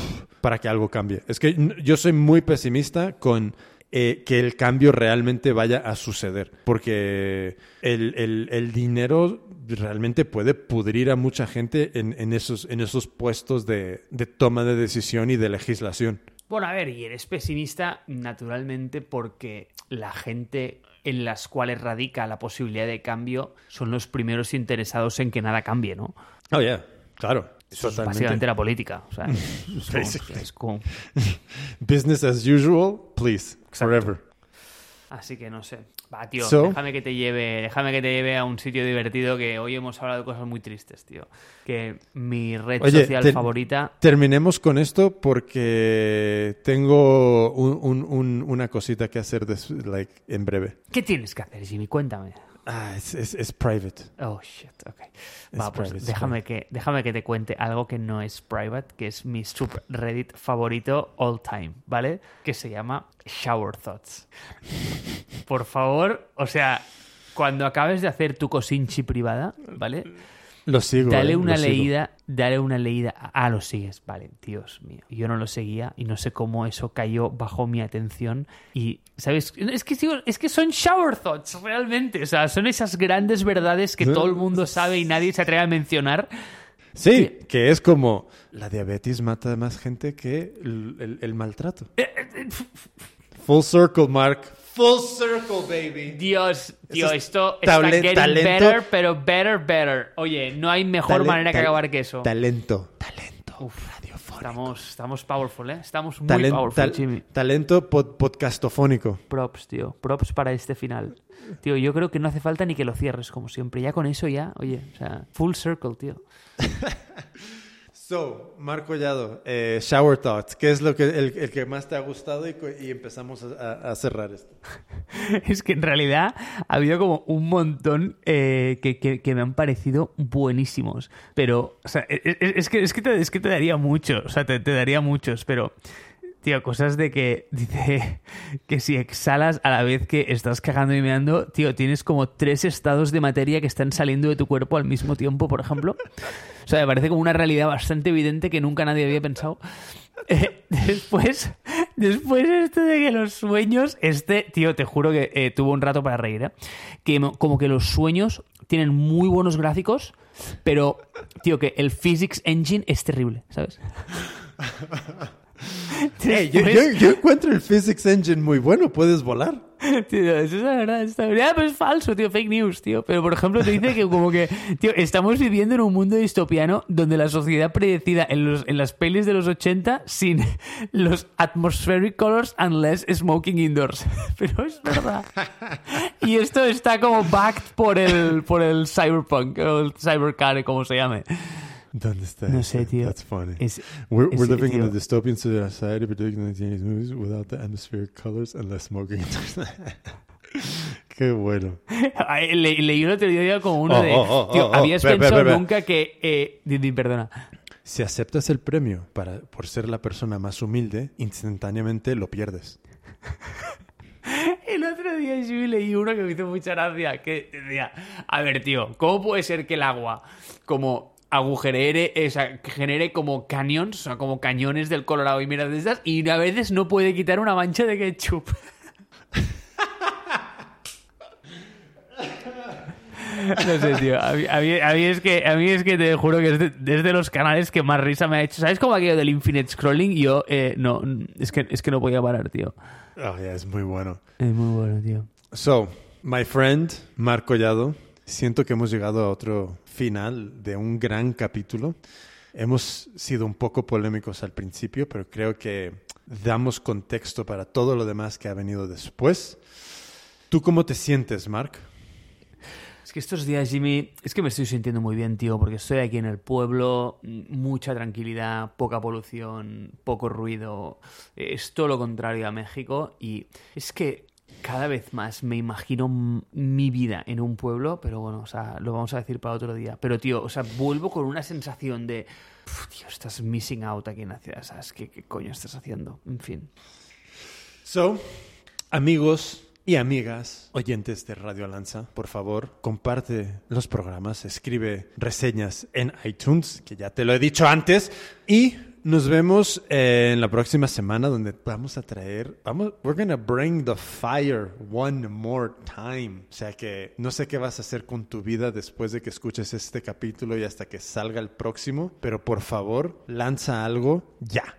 para que algo cambie. Es que yo soy muy pesimista con eh, que el cambio realmente vaya a suceder, porque el, dinero realmente puede pudrir a mucha gente en, esos, en esos puestos de toma de decisión y de legislación. Bueno, a ver, y eres pesimista naturalmente porque la gente en las cuales radica la posibilidad de cambio son los primeros interesados en que nada cambie, ¿no? Oh, yeah, claro. Eso es básicamente la política. O sea, es, como, Business as usual, please, forever. Así que no sé. Va, tío, déjame que te lleve, déjame que te lleve a un sitio divertido que hoy hemos hablado de cosas muy tristes, tío. Que mi red social favorita. Terminemos con esto porque tengo una cosita que hacer like, en breve. ¿Qué tienes que hacer, Jimmy? Cuéntame. Ah, es, private. Oh, shit, ok. Va, pues déjame que, déjame que te cuente algo que no es private, que es mi subreddit favorito all time, ¿vale? Que se llama Shower Thoughts. Por favor, o sea, cuando acabes de hacer tu cosinchi privada, ¿vale? Lo sigo. Dale eh, una leída, dale una leída. Ah, lo sigues. Vale, Dios mío. Yo no lo seguía y no sé cómo eso cayó bajo mi atención. Y, ¿sabes? Es que, es que son shower thoughts, realmente. O sea, son esas grandes verdades que todo el mundo sabe y nadie se atreve a mencionar. Sí, que es como la diabetes mata a más gente que el, maltrato. Eh, eh, Full circle, Mark. Full circle, baby. Dios, Dios, esto está getting better, pero better, better. Oye, no hay mejor manera que acabar que eso. Talento. Talento. Uf, Estamos, estamos powerful, ¿eh? Estamos muy powerful, Jimmy. Talento podcastofónico. Props, tío. Props para este final. Tío, yo creo que no hace falta ni que lo cierres, como siempre. Ya con eso ya, oye, o sea, full circle, tío. So, Marco Collado, eh, Shower Thoughts, ¿qué es lo que, el, que más te ha gustado? Y, empezamos a, cerrar esto. es que en realidad ha habido como un montón eh, que, me han parecido buenísimos. Pero, sea, e, e, es, que, es, que, te, es que te daría muchos, o sea, te, te daría muchos, pero Tío, cosas de que dice que si exhalas a la vez que estás cagando y meando, tío, tienes como tres estados de materia que están saliendo de tu cuerpo al mismo tiempo, por ejemplo. O sea, me parece como una realidad bastante evidente que nunca nadie había pensado. Eh, después, después esto de que los sueños, este, tío, te juro que eh, tuvo un rato para reír, ¿eh? Que como que los sueños tienen muy buenos gráficos, pero, tío, que el Physics Engine es terrible, ¿sabes? yo, encuentro el Physics Engine muy bueno, puedes volar. Tío, eso es la verdad, es verdad. pero es falso, tío, fake news, tío. Pero por ejemplo, te dice que como que, tío, estamos viviendo en un mundo distopiano donde la sociedad predecida en, los, en las pelis de los 80 sin los atmospheric colors unless smoking indoors. Pero es verdad. Y esto está como backed por el, por el cyberpunk, o el cybercar, como se llame. ¿Dónde está? No sé, tío. That's funny. Es, we're, we're living in a dystopian society, predicting the Chinese movies without the atmospheric colors and less smoking. Qué bueno. Le, leí un otro día como uno oh, de. Oh, oh, tío, ¿habías pensado nunca que. Eh, perdona. Si aceptas el premio para, por ser la persona más humilde, instantáneamente lo pierdes. El otro día yo leí uno que me hizo mucha gracia. Que decía: A ver, tío, ¿cómo puede ser que el agua, como agujerere, o sea, genere como canyons, o sea, como cañones del Colorado y mira de estas, y a veces no puede quitar una mancha de ketchup. No sé, tío. A mí, a mí- a mí es, que, a mí es que te juro que es de, es de los canales que más risa me ha hecho. ¿Sabes cómo aquello del infinite scrolling? Yo, eh, no, es que, es que no podía parar, tío. Oh, yeah, es muy bueno. Es muy bueno, tío. So, my friend, Marc Collado, siento que hemos llegado a otro final de un gran capítulo. Hemos sido un poco polémicos al principio, pero creo que damos contexto para todo lo demás que ha venido después. ¿Tú cómo te sientes, Marc? Es que estos días, Jimmy, es que me estoy sintiendo muy bien, tío, porque estoy aquí en el pueblo, mucha tranquilidad, poca polución, poco ruido. Es todo lo contrario a México y es que cada vez más me imagino mi vida en un pueblo, pero bueno, o sea, lo vamos a decir para otro día. Pero, tío, o sea, vuelvo con una sensación de, "Uf, tío, estás missing out aquí en la ciudad, ¿sabes? ¿Qué, qué coño estás haciendo? En fin. So, amigos y amigas, oyentes de Radio Alanza, por favor, comparte los programas, escribe reseñas en iTunes, que ya te lo he dicho antes, y nos vemos eh, en la próxima semana donde vamos a traer, vamos, we're gonna bring the fire one more time. O sea que no sé qué vas a hacer con tu vida después de que escuches este capítulo y hasta que salga el próximo, pero por favor, lanza algo ya.